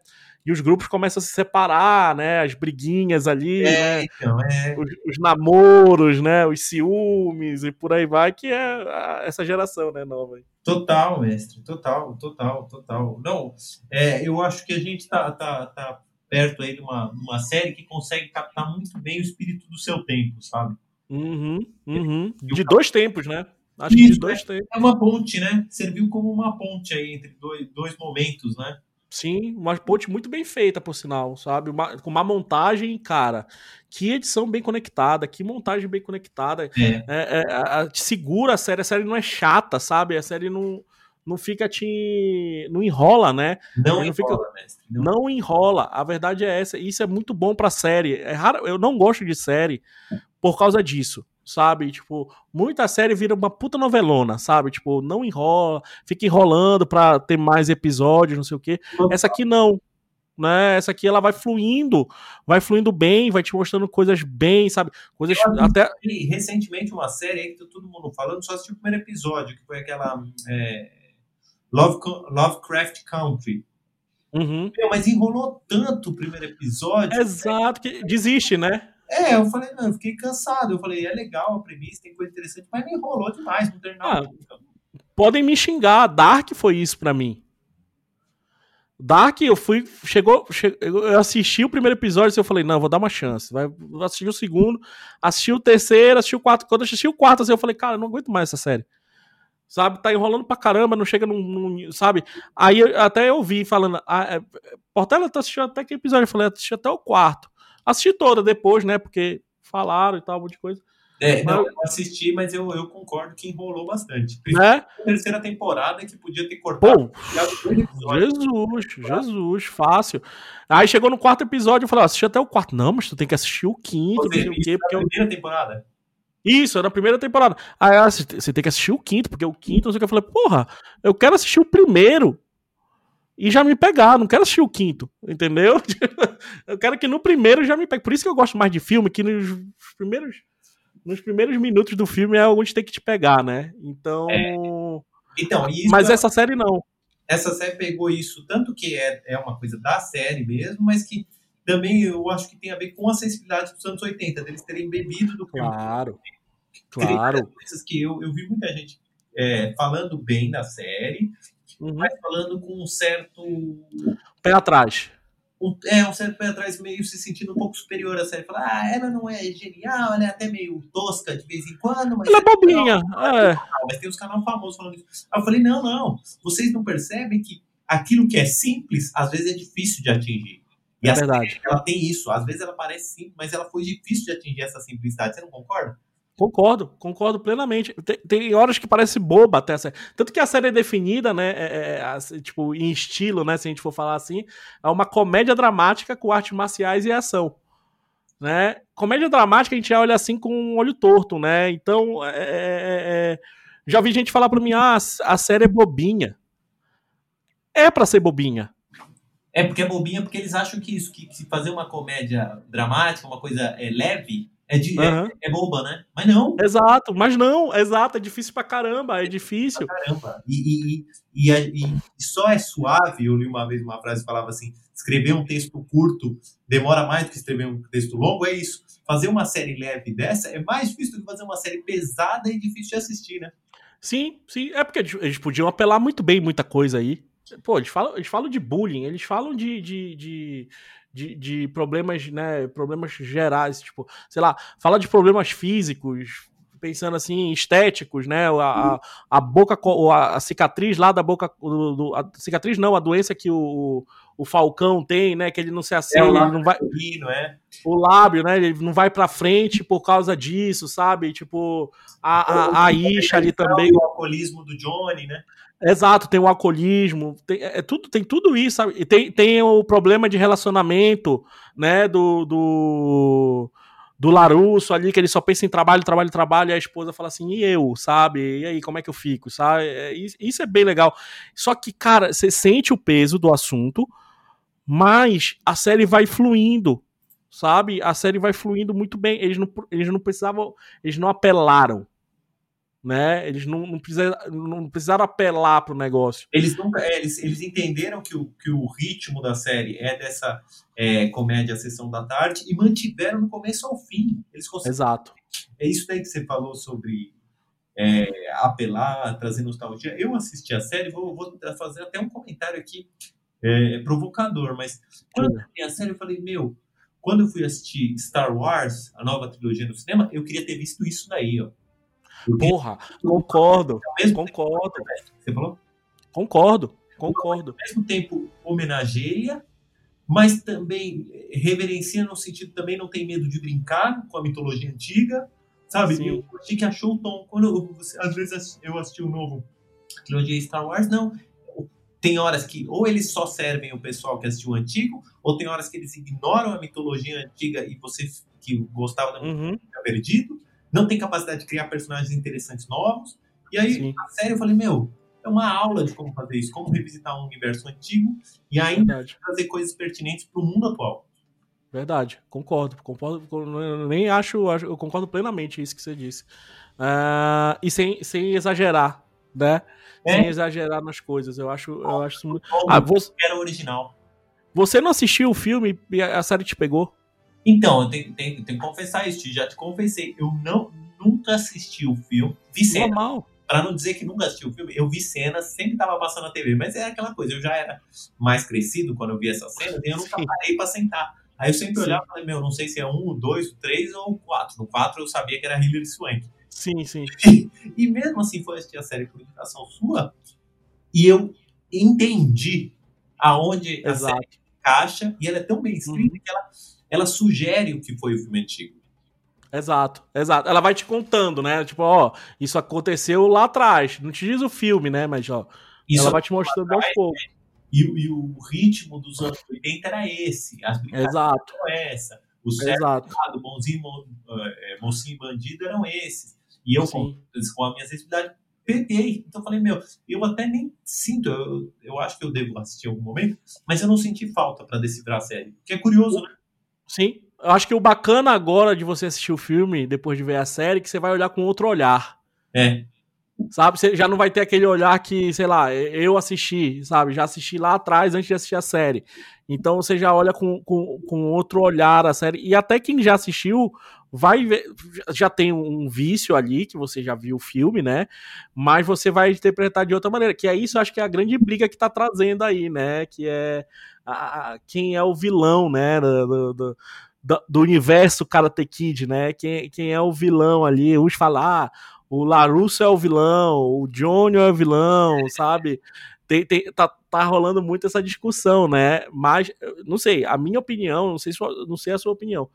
e os grupos começam a se separar, né? As briguinhas ali, é, né? Então, é. Os, os, namoros, né? Os ciúmes e por aí vai, que é essa geração, né, nova. Total, mestre, total, total, total. Não, é, eu acho que a gente tá, tá, tá perto aí de uma, uma série que consegue captar muito bem o espírito do seu tempo, sabe? Uhum, uhum. De dois tempos, né? Acho Isso, que de dois é, tempos. É uma ponte, né? Serviu como uma ponte aí entre dois, dois momentos, né? Sim, uma ponte muito bem feita, por sinal, sabe? Uma, com uma montagem, cara. Que edição bem conectada, que montagem bem conectada. É. É, é, a, a, segura a série, a série não é chata, sabe? A série não, não fica te. não enrola, né? Não, não enrola, fica, mestre. Não. não. enrola. A verdade é essa. Isso é muito bom pra série. É raro, eu não gosto de série por causa disso sabe? Tipo, muita série vira uma puta novelona, sabe? Tipo, não enrola, fica enrolando pra ter mais episódios, não sei o quê. Essa aqui não. Né? Essa aqui ela vai fluindo, vai fluindo bem, vai te mostrando coisas bem, sabe? Coisas eu até recentemente uma série aí que tá todo mundo falando, só assisti o primeiro episódio, que foi aquela é, Love, Lovecraft Country. Uhum. Meu, mas enrolou tanto o primeiro episódio. Exato, que desiste, né? É, eu falei, não, eu fiquei cansado. Eu falei, é legal a premissa, tem coisa interessante, mas me enrolou demais, não terminou. Ah, podem me xingar, Dark foi isso para mim. Dark, eu fui, chegou, chegou, eu assisti o primeiro episódio e eu falei, não, vou dar uma chance. Vai, assistir o segundo, assisti o terceiro, assisti o quarto. Quando eu assisti o quarto, assim, eu falei, cara, eu não aguento mais essa série. Sabe, tá enrolando pra caramba, não chega num. num sabe? Aí até eu vi falando, ah, é, Portela, tu assistiu até que episódio? Eu falei, assisti até o quarto. Assisti toda depois, né? Porque falaram e tal, um monte de coisa. É, não, eu assisti, mas eu, eu concordo que enrolou bastante. Né? Terceira temporada que podia ter cortado. Pô, Jesus, Jesus, fácil. Aí chegou no quarto episódio, eu falei, ó, assisti até o quarto. Não, mas tu tem que assistir o quinto, o quê. Porque a primeira temporada? Isso, era a primeira temporada. Aí você tem que assistir o quinto, porque o quinto, não sei o que. Eu falei, porra, eu quero assistir o primeiro e já me pegar, não quero assistir o quinto, entendeu? [laughs] eu quero que no primeiro já me pegue. Por isso que eu gosto mais de filme, que nos primeiros, nos primeiros minutos do filme é onde tem que te pegar, né? Então. É. Então, mas é... essa série não. Essa série pegou isso, tanto que é, é uma coisa da série mesmo, mas que também eu acho que tem a ver com a sensibilidade dos anos 80, deles terem bebido do filme. Claro. Claro. Coisas que eu, eu vi muita gente é, falando bem da série, uhum. mas falando com um certo. Pé atrás. Um, é, um certo pé atrás, meio se sentindo um pouco superior à série. Falar, ah, ela não é genial, ela é até meio tosca de vez em quando. Mas ela é bobinha. É. Mas tem os canais famosos falando isso. Aí eu falei, não, não. Vocês não percebem que aquilo que é simples, às vezes é difícil de atingir. E é verdade. ela tem isso. Às vezes ela parece simples, mas ela foi difícil de atingir essa simplicidade. Você não concorda? Concordo, concordo plenamente. Tem, tem, horas que parece boba até essa. Tanto que a série é definida, né? É, é, assim, tipo, em estilo, né? Se a gente for falar assim, é uma comédia dramática com artes marciais e ação. Né? Comédia dramática a gente olha assim com um olho torto, né? Então, é, é, é, é já vi gente falar pra mim: ah, a série é bobinha. É para ser bobinha. É porque é bobinha porque eles acham que isso, que, que fazer uma comédia dramática, uma coisa leve, é, de, uhum. é, é, boba, né? Mas não. Exato, mas não, exato, é difícil pra caramba, é difícil. Pra caramba. E, e, e, e, só é suave, eu li uma vez uma frase que falava assim: escrever um texto curto demora mais do que escrever um texto longo, é isso. Fazer uma série leve dessa é mais difícil do que fazer uma série pesada e difícil de assistir, né? Sim, sim. É porque eles podiam apelar muito bem muita coisa aí. Pô, eles falam, eles falam de bullying, eles falam de, de, de, de, de problemas, né? Problemas gerais, tipo, sei lá, fala de problemas físicos, pensando assim, estéticos, né? A, a, boca, a cicatriz lá da boca. Do, do, a cicatriz não, a doença que o, o Falcão tem, né? Que ele não se acende, é, ele não vai. É? O lábio, né? Ele não vai pra frente por causa disso, sabe? Tipo, a, a, a Isha ali também. O alcoolismo do Johnny, né? Exato, tem o alcoolismo, tem, é, tudo, tem tudo isso, sabe? E tem, tem o problema de relacionamento, né? Do, do, do Larusso ali, que ele só pensa em trabalho, trabalho, trabalho, e a esposa fala assim, e eu, sabe? E aí, como é que eu fico, sabe? É, isso é bem legal. Só que, cara, você sente o peso do assunto, mas a série vai fluindo, sabe? A série vai fluindo muito bem. Eles não, eles não precisavam, eles não apelaram né? Eles não, não, precisaram, não precisaram apelar pro negócio. Eles nunca, é, eles, eles entenderam que o, que o ritmo da série é dessa é, comédia sessão da tarde e mantiveram no começo ao fim. Eles conseguiram. Exato. É isso daí que você falou sobre é, apelar, trazer nostalgia. Eu assisti a série, vou, vou fazer até um comentário aqui é, provocador, mas quando eu vi a série eu falei, meu, quando eu fui assistir Star Wars, a nova trilogia no cinema, eu queria ter visto isso daí, ó Porra, concordo. Concordo. Você falou? Concordo, concordo. Ao mesmo tempo homenageia, mas também reverencia no sentido também não tem medo de brincar com a mitologia antiga, sabe? Sim. Eu achei que achou o tom. Quando eu, às vezes eu assisti o um novo trilogia Star Wars, não. Tem horas que ou eles só servem o pessoal que assistiu o antigo, ou tem horas que eles ignoram a mitologia antiga e você que gostava da mitologia uhum. perdido não tem capacidade de criar personagens interessantes novos. E aí, Sim. a série, eu falei, meu, é uma aula de como fazer isso, como revisitar um universo antigo e ainda Verdade. trazer coisas pertinentes para o mundo atual. Verdade, concordo, concordo, nem acho, eu concordo plenamente isso que você disse. Uh, e sem, sem exagerar, né? É. Sem exagerar nas coisas, eu acho, eu acho muito... Ah, você... Era original. Você não assistiu o filme e a série te pegou? Então, eu tenho, tenho, tenho que confessar isso, já te confessei. Eu não, nunca assisti o filme. Vi cenas. Normal. Pra não dizer que nunca assisti o filme, eu vi cenas, sempre tava passando na TV, mas é aquela coisa, eu já era mais crescido quando eu vi essa cena, e eu nunca Sim. parei pra sentar. Aí eu sempre Sim. olhava e falei, meu, não sei se é um, dois, três ou quatro. No quatro eu sabia que era Hilary Swank. Sim, sim. E, mesmo assim foi assistir a série por indicação sua, e eu entendi aonde Exato. a série encaixa, e ela é tão bem escrita uhum. que ela ela sugere o que foi o filme antigo. Exato, exato. Ela vai te contando, né? Tipo, ó, isso aconteceu lá atrás. Não te diz o filme, né? Mas, ó, isso ela vai te mostrando aos poucos. Né? E, e, o ritmo dos anos 80 era esse. As brincadeiras Exato. eram essa. O certo bonzinho, é, mocinho e bandido eram esses. E eu, com, com a minha sensibilidade, peguei. Então eu falei, meu, eu até nem sinto, eu, eu acho que eu devo assistir em algum momento, mas eu não senti falta para decifrar a série. Que é curioso, né? Sim. Eu acho que o bacana agora de você assistir o filme, depois de ver a série, é que você vai olhar com outro olhar. É. Sabe? Você já não vai ter aquele olhar que, sei lá, eu assisti, sabe? Já assisti lá atrás antes de assistir a série. Então você já olha com, com, com outro olhar a série. E até quem já assistiu vai ver, já tem um vício ali, que você já viu o filme, né? Mas você vai interpretar de outra maneira. Que é isso, acho que é a grande briga que tá trazendo aí, né? Que é a, quem é o vilão, né? Do, do, do, do, universo Karate Kid, né? Quem, quem é o vilão ali? Uns falar, ah, o Larusso é o vilão, o Johnny é o vilão, [laughs] sabe? Tem, tem, tá, tá rolando muito essa discussão, né? Mas, não sei, a minha opinião, não sei, se, não sei a sua opinião,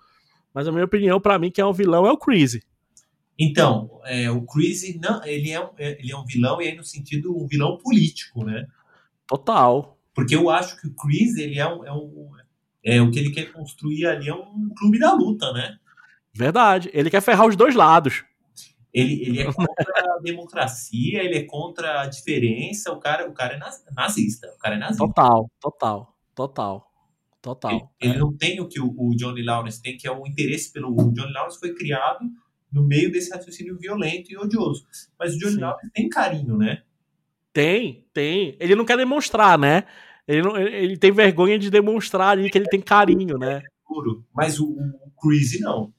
mas a minha opinião, para mim, que é um vilão é o Chris. Então, é, o Chris, não, ele, é, ele é um vilão, e aí no sentido, um vilão político, né? Total. Porque eu acho que o Chris, ele é um, é um é, o que ele quer construir ali é um clube da luta, né? Verdade. Ele quer ferrar os dois lados. Ele, ele é [laughs] contra a democracia, ele é contra a diferença. O cara, o cara é nazista. O cara é nazista. Total, total, total. Total. Ele, ele não tem o que o, o, Johnny Lawrence tem, que é o interesse pelo. O Johnny Lawrence foi criado no meio desse raciocínio violento e odioso. Mas o Johnny Sim. Lawrence tem carinho, né? Tem, tem. Ele não quer demonstrar, né? Ele, não, ele tem vergonha de demonstrar ali que ele tem carinho, né? Mas o, o Chris não.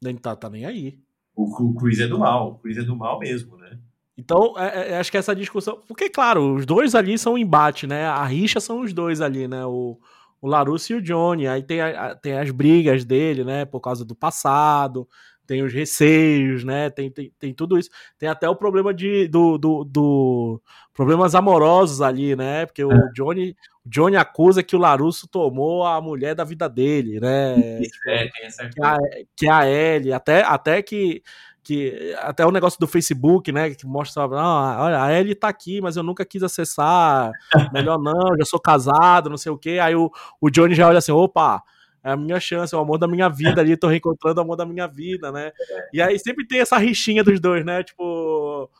Nem tá, tá nem aí. O, o Chris é do mal. O Chris é do mal mesmo, né? Então, é, é, acho que essa discussão. Porque, claro, os dois ali são embate, né? A rixa são os dois ali, né? O, o Larusso e o Johnny. Aí tem, a, tem as brigas dele, né? Por causa do passado, tem os receios, né? Tem, tem, tem tudo isso. Tem até o problema de do, do, do problemas amorosos ali, né? Porque o é. Johnny, o Johnny acusa que o Larusso tomou a mulher da vida dele, né? É, tem essa que, a, que é a Ellie, até, até que que até o negócio do Facebook, né, que mostra, ah, olha, a Ellie tá aqui, mas eu nunca quis acessar, melhor não, já sou casado, não sei o quê. Aí o, o Johnny já olha assim, opa, a minha chance, é o amor da minha vida ali, tô reencontrando o amor da minha vida, né? E aí sempre tem essa rixinha dos dois, né? Tipo,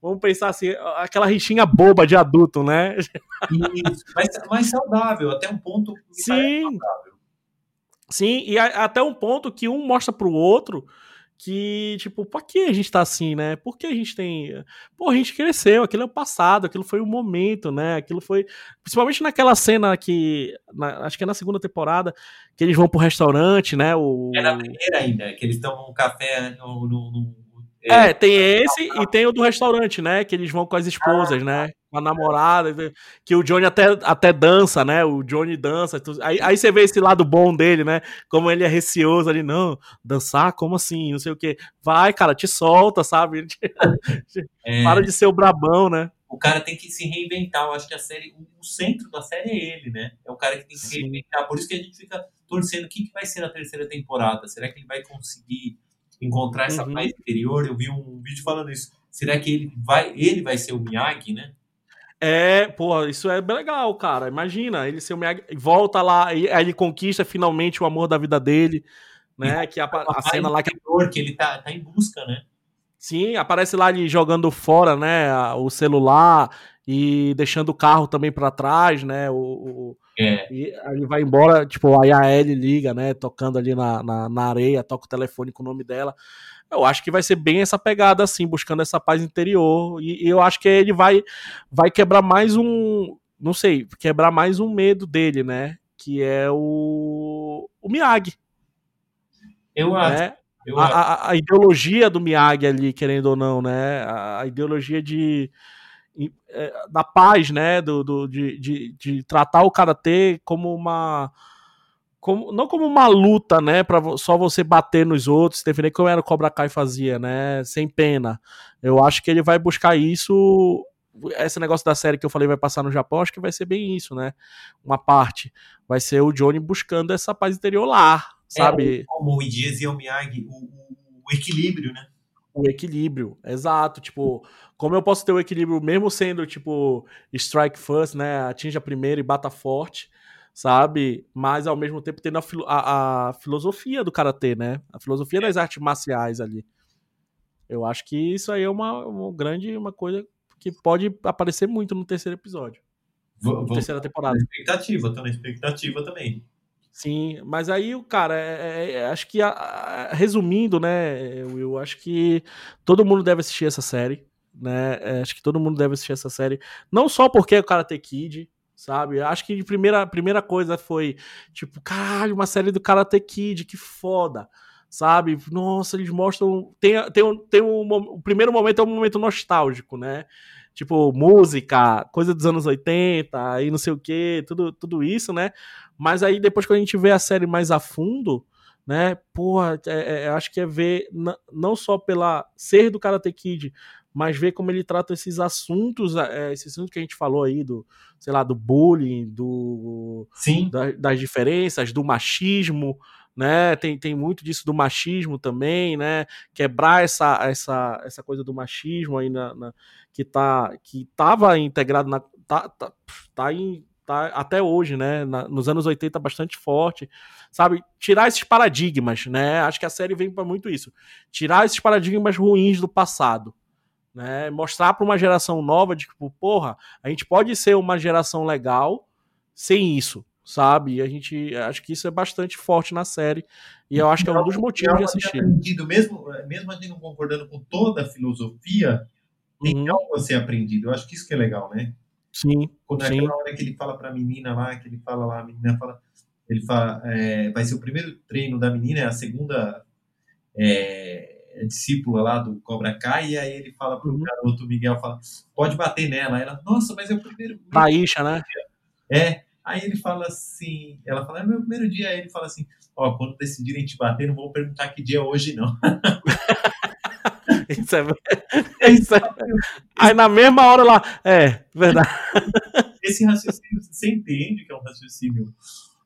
vamos pensar assim, aquela rixinha boba de adulto, né? Isso, mas, mas saudável, até um ponto Sim. Sim, e a, até um ponto que um mostra pro outro que, tipo, por que a gente tá assim, né? Por que a gente tem. Pô, a gente cresceu, aquilo é o passado, aquilo foi o momento, né? Aquilo foi. Principalmente naquela cena que. Na, acho que é na segunda temporada, que eles vão pro restaurante, né? O... É na primeira ainda, que eles tomam um café no, no, no é, tem esse e tem o do restaurante, né? Que eles vão com as esposas, né? Com a namorada, que o Johnny até, até dança, né? O Johnny dança. Aí, aí você vê esse lado bom dele, né? Como ele é receoso ali, não, dançar? Como assim? Não sei o quê. Vai, cara, te solta, sabe? [laughs] É... Para de ser o brabão, né? O cara tem que se reinventar. Eu acho que a série, o centro da série é ele, né? É o cara que tem que se reinventar. Por isso que a gente fica torcendo o que, que vai ser na terceira temporada. Será que ele vai conseguir encontrar essa uhum. paz interior. Eu vi um vídeo falando isso. Será que ele vai, ele vai ser o Miyagi, né? É, pô, isso é legal, cara. Imagina, ele ser o Miyagi, volta lá, aí ele conquista finalmente o amor da vida dele, né? E que a, a cena lá que que ele tá, tá em busca, né? Sim, aparece lá ele jogando fora, né, o celular e deixando o carro também para trás, né? O, o é. E ele vai embora, tipo, aí a Ellie liga, né? Tocando ali na, na, na, areia, toca o telefone com o nome dela. Eu acho que vai ser bem essa pegada, assim, buscando essa paz interior. E, e eu acho que ele vai, vai quebrar mais um. Não sei, quebrar mais um medo dele, né? Que é o. O Miyagi. Eu né? acho. Eu a, a, a, ideologia do Miyagi ali, querendo ou não, né? A, a ideologia de da paz, né? Do, do de, de, de, tratar o karatê como uma. Como, não como uma luta, né? Pra só você bater nos outros, defender como era o Cobra Kai fazia, né? Sem pena. Eu acho que ele vai buscar isso. Esse negócio da série que eu falei vai passar no Japão, acho que vai ser bem isso, né? Uma parte. Vai ser o Johnny buscando essa paz interior lá, é, sabe? É, como o Dias e o Miyagi, o, o equilíbrio, né? O equilíbrio, exato. Tipo, como eu posso ter o equilíbrio mesmo sendo, tipo, strike first, né? Atinja primeiro e bata forte, sabe? Mas ao mesmo tempo tendo a, a, a filosofia do karatê, né? A filosofia das artes marciais ali. Eu acho que isso aí é uma, uma grande uma coisa que pode aparecer muito no terceiro episódio. Vou, terceira temporada. Na expectativa, tô na expectativa também. Sim, mas aí o cara, é, é, é, acho que a, a, resumindo, né, Will, acho que todo mundo deve assistir essa série, né? É, acho que todo mundo deve assistir essa série, não só porque é o Karate Kid, sabe? Acho que a primeira, primeira coisa foi tipo, caralho, uma série do Karate Kid, que foda, sabe? Nossa, eles mostram. Tem, tem, um, tem um, o primeiro momento é um momento nostálgico, né? Tipo, música, coisa dos anos 80 e não sei o que, tudo, tudo isso, né? Mas aí depois que a gente vê a série mais a fundo, né? Porra, é, é, acho que é ver não só pela ser do Karate Kid, mas ver como ele trata esses assuntos, é, esses assuntos que a gente falou aí do, sei lá, do bullying, do Sim. Da, das diferenças, do machismo, né? Tem, tem muito disso do machismo também, né? Quebrar essa, essa, essa coisa do machismo aí na, na que tá que tava integrado na tá, tá, tá em tá até hoje, né? Na, nos anos 80 bastante forte, sabe? Tirar esses paradigmas, né? Acho que a série vem para muito isso. Tirar esses paradigmas ruins do passado, né? Mostrar para uma geração nova de tipo, porra, a gente pode ser uma geração legal sem isso, sabe? E a gente acho que isso é bastante forte na série e eu acho que é um dos motivos de assistir. Aprendido, mesmo, mesmo a gente não concordando com toda a filosofia, tem uhum. algo a ser aprendido. Eu acho que isso que é legal, né? Sim. Quando é aquela hora que ele fala para a menina lá, que ele fala lá, a menina fala, ele fala, é, vai ser o primeiro treino da menina, é a segunda, é, discípula lá do Cobra Kai, e aí ele fala pro uhum. garoto, Miguel, fala, pode bater nela. Ela, nossa, mas é o primeiro. Baícha, né? É. Aí ele fala assim, ela fala, é meu primeiro dia, aí ele fala assim, ó, quando decidirem te bater, não vou perguntar que dia é hoje, não. [laughs] Isso é... Isso é... Aí na mesma hora lá, é, verdade. Esse raciocínio, você entende que é um raciocínio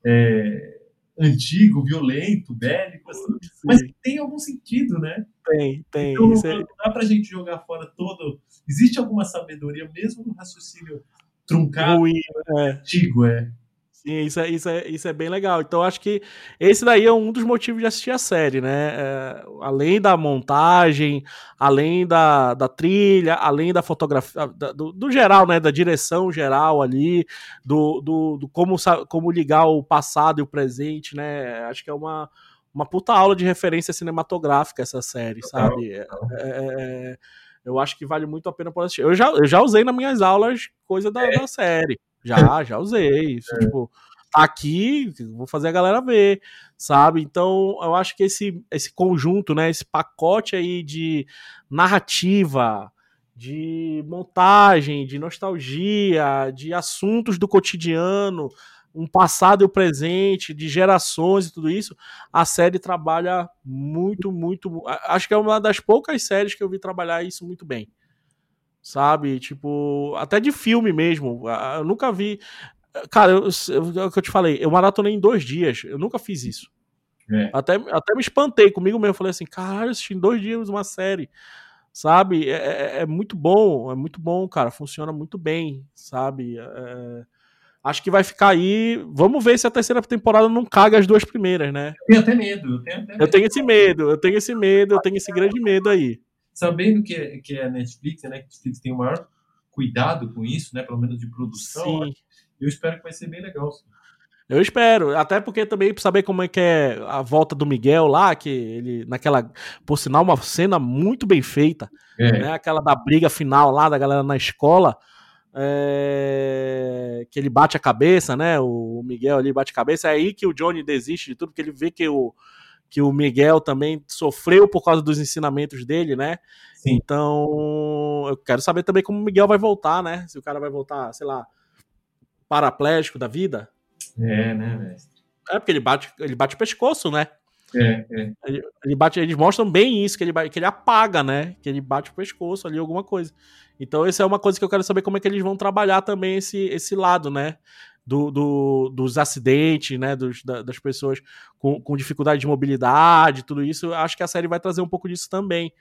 é, antigo, violento, bélico, assim, mas tem algum sentido, né? Tem, tem. Então, não, não dá pra gente jogar fora todo. Existe alguma sabedoria, mesmo no raciocínio truncado, Ruim, é. antigo, é. Sim, isso é, isso, é, isso é bem legal. Então, acho que esse daí é um dos motivos de assistir a série, né? É, além da montagem, além da, da trilha, além da fotografia, da, do, do, geral, né? Da direção geral ali, do, do, do, como, como ligar o passado e o presente, né? Acho que é uma, uma puta aula de referência cinematográfica essa série, sabe? É, é, eu acho que vale muito a pena por assistir. Eu já, eu já usei nas minhas aulas coisa da, é. da série. Já, [laughs] já usei. Isso, é. tipo, tá aqui, vou fazer a galera ver, sabe? Então, eu acho que esse, esse conjunto, né, esse pacote aí de narrativa, de montagem, de nostalgia, de assuntos do cotidiano, um passado e o presente, de gerações e tudo isso, a série trabalha muito, muito. Acho que é uma das poucas séries que eu vi trabalhar isso muito bem sabe? Tipo, até de filme mesmo. Eu nunca vi. Cara, eu, eu, é o que eu te falei, eu maratonei em dois dias. Eu nunca fiz isso. É. Até, até me espantei comigo mesmo. Falei assim, cara, eu assisti em dois dias uma série. Sabe? É, é, é muito bom, é muito bom, cara. Funciona muito bem, sabe? É... Acho que vai ficar aí. Vamos ver se a terceira temporada não caga as duas primeiras, né? Eu tenho até medo. Eu tenho, até medo. eu tenho esse medo, eu tenho esse medo, eu tenho esse grande medo aí sabendo que, é, que é a Netflix, a Netflix tem o maior cuidado com isso, né? Pelo menos de produção. Sim. Eu espero que vai ser bem legal. Sim. Eu espero, até porque também para saber como é que é a volta do Miguel lá, que ele naquela, por sinal, uma cena muito bem feita, é. né? Aquela da briga final lá da galera na escola, é... que ele bate a cabeça, né? O Miguel ali bate a cabeça, é aí que o Johnny desiste de tudo, porque ele vê que o que o Miguel também sofreu por causa dos ensinamentos dele, né? Sim. Então, eu quero saber também como o Miguel vai voltar, né? Se o cara vai voltar, sei lá, paraplégico da vida. É, né, mestre? É, porque ele bate, ele bate o pescoço, né? É, é. Ele, ele, bate, eles mostram bem isso, que ele, que ele apaga, né? Que ele bate o pescoço ali, alguma coisa. Então, isso é uma coisa que eu quero saber como é que eles vão trabalhar também esse, esse lado, né? Do, do, dos acidentes, né, dos, da, das pessoas com, com, dificuldade de mobilidade, tudo isso, acho que a série vai trazer um pouco disso também,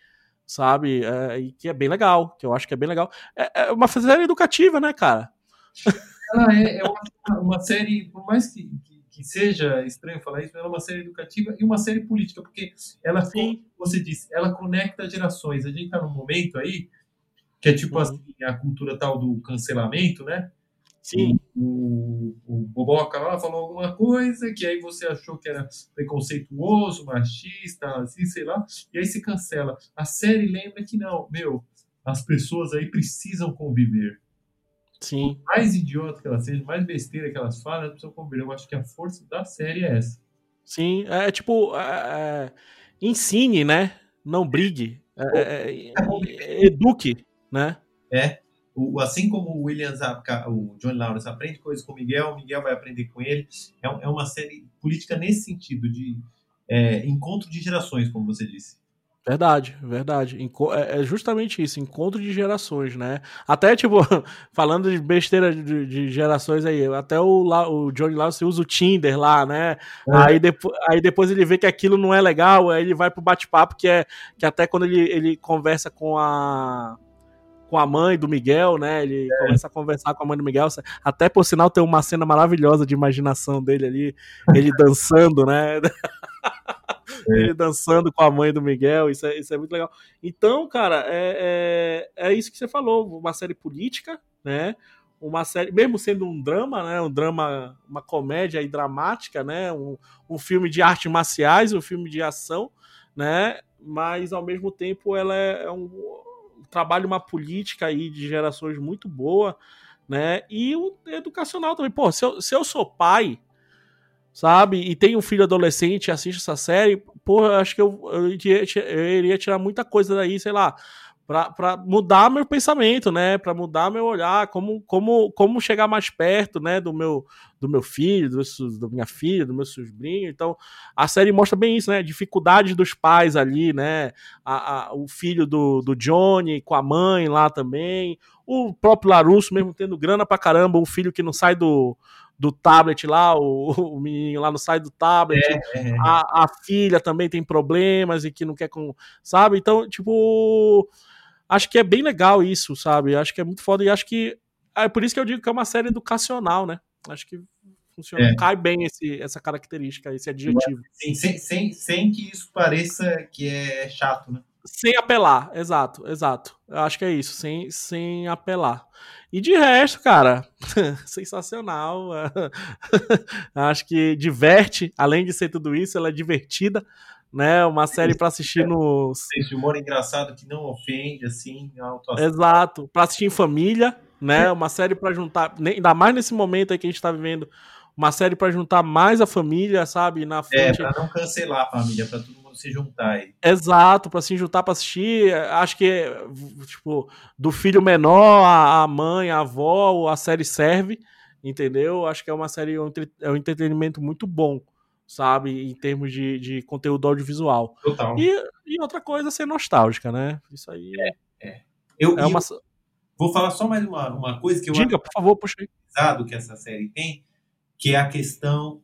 sabe? É, e que é bem legal, que eu acho que é bem legal. É, é uma série educativa, né, cara? [laughs] Ah, é, é uma, uma, série, por mais que, que, que, seja estranho falar isso, ela é uma série educativa e uma série política, porque ela, como você disse, ela conecta gerações. A gente está num momento aí que é tipo uhum. assim, a cultura tal do cancelamento, né? Sim. O, o, Boboca lá falou alguma coisa que aí você achou que era preconceituoso, machista, assim, sei lá, e aí se cancela. A série lembra que não, meu, as pessoas aí precisam conviver. Sim. Por mais idiota que elas sejam, mais besteira que elas falam, elas precisam conviver. Eu acho que a força da série é essa. Sim, é, é tipo, é, é, ensine, né? Não brigue. É, é, é [laughs] eduque, né? É. O, assim como o Williams, o John Lawrence aprende coisas com o Miguel, o Miguel vai aprender com ele. É, é uma série política nesse sentido, de é, encontro de gerações, como você disse. Verdade, verdade. É, é justamente isso, encontro de gerações, né? Até, tipo, [laughs] falando de besteira de, de gerações aí, até o, o Johnny Lawrence usa o Tinder lá, né? É. Aí, depois, aí depois ele vê que aquilo não é legal, aí ele vai pro bate-papo, que é que até quando ele, ele conversa com a com a mãe do Miguel, né? Ele é. começa a conversar com a mãe do Miguel. Até por sinal tem uma cena maravilhosa de imaginação dele ali, ele dançando, né? [laughs] É. ele dançando com a mãe do Miguel, isso é, isso é muito legal. Então, cara, é, é, é isso que você falou, uma série política, né? Uma série, mesmo sendo um drama, né? Um drama, uma comédia e dramática, né? Um, um filme de artes marciais, um filme de ação, né? Mas ao mesmo tempo ela é, é um trabalha uma política aí de gerações muito boa, né? E o educacional também. Pô, se eu, se eu sou pai, sabe, e tenho um filho adolescente e assiste essa série, porra, acho que eu, eu, iria, eu iria tirar muita coisa daí, sei lá, para mudar meu pensamento, né? Para mudar meu olhar, como, como, como chegar mais perto, né? Do meu, do meu filho, do, da minha filha, do meu sobrinho. Então, a série mostra bem isso, né? Dificuldades dos pais ali, né? A, a, o filho do, do Johnny com a mãe lá também. O próprio Larusso, mesmo tendo grana pra caramba, um filho que não sai do, do tablet lá, o, [laughs] o menino lá não sai do tablet, é, é. A, a filha também tem problemas e que não quer com. Sabe? Então, tipo acho que é bem legal isso, sabe? Acho que é muito foda e acho que é por isso que eu digo que é uma série educacional, né? Acho que funciona, é. cai bem esse, essa característica, esse adjetivo. Sim, sem, sem, sem que isso pareça que é chato, né? Sem apelar, exato, exato. Eu acho que é isso, sem, sem apelar. E de resto, cara, [laughs] sensacional. [laughs] acho que diverte, além de ser tudo isso, ela é divertida né? Uma série para assistir no. Esse humor engraçado que não ofende, assim, Exato, para assistir em família, né? Uma série para juntar, ainda mais nesse momento aí que a gente tá vivendo, uma série para juntar mais a família, sabe? Na é, frente. É, para não cancelar a família, para todo mundo se juntar aí. Exato, para se juntar para assistir. Acho que, tipo, do filho menor, a mãe, a avó, a série serve, entendeu? Acho que é uma série, é um entretenimento muito bom sabe, em termos de, de conteúdo audiovisual. Total. E, e outra coisa, ser nostálgica, né? Isso aí é. é. Eu, é uma... eu vou falar só mais uma, uma coisa que eu Diga, por favor, puxa aí. que essa série tem, que é a questão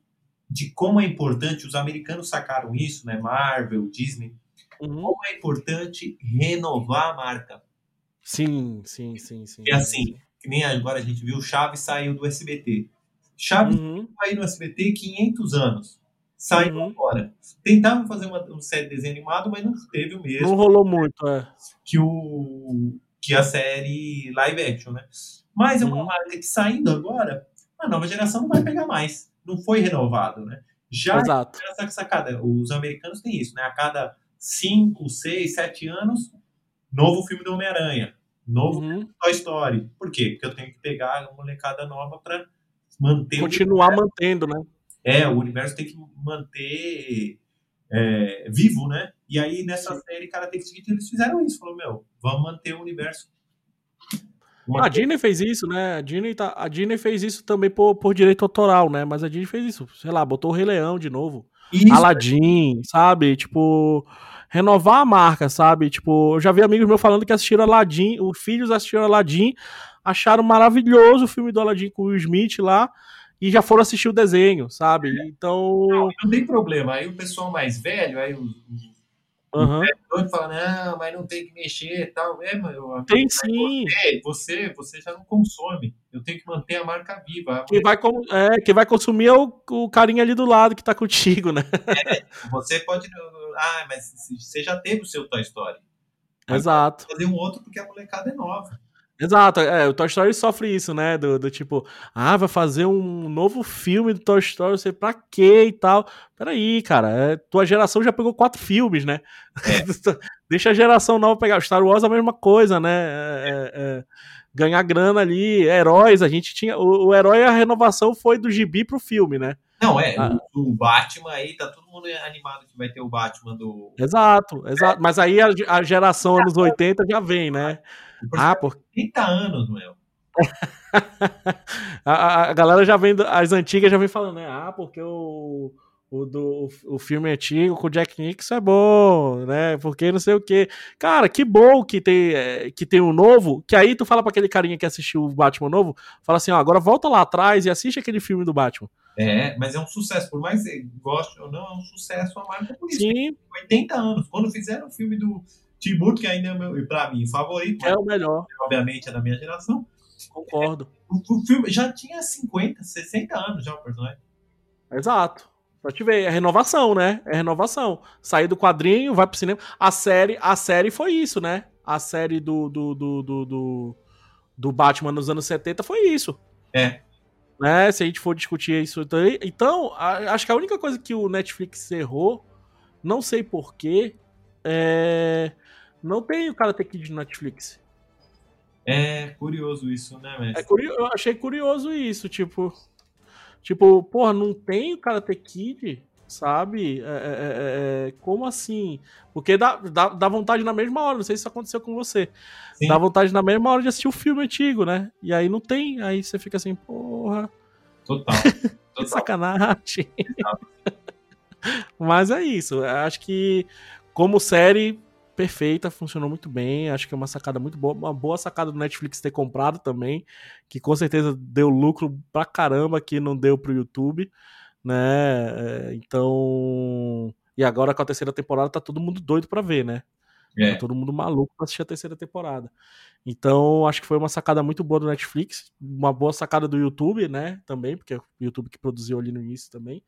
de como é importante, os americanos sacaram isso, né? Marvel, Disney, uhum. como é importante renovar a marca. Sim, sim, sim, sim. É assim, que nem agora a gente viu, Chaves saiu do SBT. Chaves uhum. saiu no SBT 500 anos saiu uhum. agora. Tentavam fazer uma, uma série de desenho animado, mas não teve o mesmo. Não rolou muito, é. Que, o, que a série live action, né? Mas é uma uhum. marca que saindo agora, a nova geração não vai pegar mais. Não foi renovado, né? Já Exato. essa sacada. Os americanos têm isso, né? A cada 5, 6, 7 anos, novo filme do Homem-Aranha. Novo uhum. Toy Story. Por quê? Porque eu tenho que pegar uma molecada nova para manter. Continuar mantendo, né? É, o universo tem que manter é, vivo, né? E aí nessa Sim. série Karate Kid eles fizeram isso, falou, meu, vamos manter o universo. A Disney fez isso, né? A Disney, tá, a Disney fez isso também por, por direito autoral, né? Mas a Disney fez isso, sei lá, botou o Rei Leão de novo. Isso, Aladdin, sabe? Tipo, renovar a marca, sabe? Tipo, eu já vi amigos meus falando que assistiram Aladdin, os filhos assistiram Aladdin, acharam maravilhoso o filme do Aladdin com o Will Smith lá e já foram assistir o desenho, sabe? Então. Não, não tem problema. Aí o pessoal mais velho, aí os. Uhum. O fala, não, mas não tem que mexer e tal. É, meu, tem sim. Você, você, você já não consome. Eu tenho que manter a marca viva. Quem vai, é, quem vai consumir é o, o carinha ali do lado que tá contigo, né? É, você pode. Ah, mas você já teve o seu Toy Story. Exato. Fazer um outro porque a molecada é nova. Exato, é, o Toy Story sofre isso, né? Do, do, tipo, ah, vai fazer um novo filme do Toy Story, não sei pra quê e tal. Peraí, cara, é, tua geração já pegou quatro filmes, né? É. [laughs] Deixa a geração nova pegar. Star Wars é a mesma coisa, né? É, é, é, ganhar grana ali, heróis, a gente tinha. O, o herói, a renovação foi do gibi pro filme, né? Não, é, ah. o, o, Batman aí, tá todo mundo animado que vai ter o Batman do. Exato, exato. Mas aí a, a geração anos 80 já vem, né? Ah, por 30 anos, meu. [laughs] a, a, galera já vem, as antigas já vem falando, né? Ah, porque o, o, do, o, filme antigo com o Jack Nixon é bom, né? Porque não sei o que. Cara, que bom que tem, é, que tem um novo, que aí tu fala pra aquele carinha que assistiu o Batman novo, fala assim, ó, agora volta lá atrás e assiste aquele filme do Batman. É, mas é um sucesso, por mais que goste ou não, é um sucesso a marca por isso. Sim. 80 anos. Quando fizeram o filme do Tim Burton, que ainda é meu, pra mim, favorito. É o melhor. Obviamente é da minha geração. Concordo. É, o, o, filme já tinha 50, 60 anos já o personagem. Exato. Pra te ver, é renovação, né? É renovação. Sair do quadrinho, vai pro cinema. A série, a série foi isso, né? A série do, do, do, do, do, do Batman nos anos 70 foi isso. É. Né? Se a gente for discutir isso. Então, acho que a única coisa que o Netflix errou, não sei porquê, é não tem o Karate Kid no Netflix. É curioso isso, né, mestre? É curioso, eu achei curioso isso, tipo. Tipo, porra, não tem o Karate Kid? Sabe? É, é, é, é, como assim? Porque dá, dá, dá vontade na mesma hora, não sei se isso aconteceu com você. Sim. Dá vontade na mesma hora de assistir o filme antigo, né? E aí não tem, aí você fica assim, porra. Total. [laughs] que sacanagem. [laughs] Mas é isso. Acho que, como série, perfeita, funcionou muito bem. Acho que é uma sacada muito boa. Uma boa sacada do Netflix ter comprado também. Que com certeza deu lucro pra caramba que não deu pro YouTube. Né? É, então. E agora com a terceira temporada tá todo mundo doido pra ver, né? É. Tá todo mundo maluco pra assistir a terceira temporada. Então, acho que foi uma sacada muito boa do Netflix, uma boa sacada do YouTube, né? Também, porque é o YouTube que produziu ali no início também.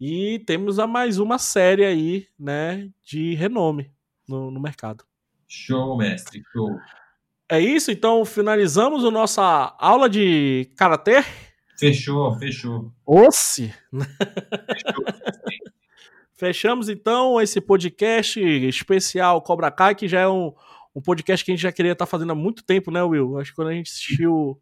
E temos a mais uma série aí, né, de renome no, no mercado. Show, mestre, show. É isso, então finalizamos a nossa aula de karatê. Fechou, fechou. Osse! Fechou. Fechamos então esse podcast especial Cobra Kai, que já é um, um podcast que a gente já queria estar tá fazendo há muito tempo, né, Will? Acho que quando a gente assistiu.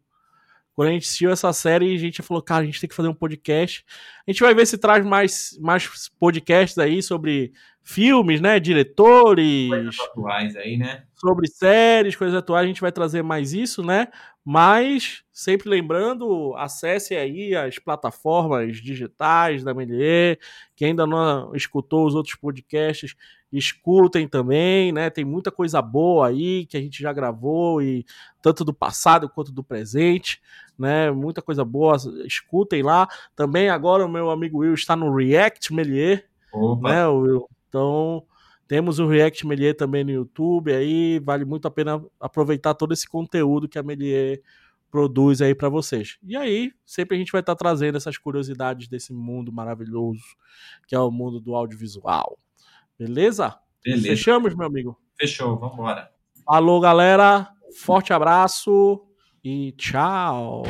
Quando a gente assistiu essa série, a gente falou, cara, a gente tem que fazer um podcast. A gente vai ver se traz mais, mais podcasts aí sobre filmes, né? Diretores. Coisas atuais aí, né? Sobre séries, coisas atuais, a gente vai trazer mais isso, né? Mas, sempre lembrando, acesse aí as plataformas digitais da Melier, que ainda não escutou os outros podcasts, escutem também, né? Tem muita coisa boa aí que a gente já gravou e tanto do passado quanto do presente, né? Muita coisa boa, escutem lá. Também agora o meu amigo Will está no React Melier, Opa. né, Will? Então, temos o React Melier também no YouTube aí, vale muito a pena aproveitar todo esse conteúdo que a Melier produz aí para vocês. E aí, sempre a gente vai estar tá trazendo essas curiosidades desse mundo maravilhoso que é o mundo do audiovisual. Beleza? Beleza. Fechamos, meu amigo? Fechou, vamos embora. Falou, galera. Forte abraço e tchau.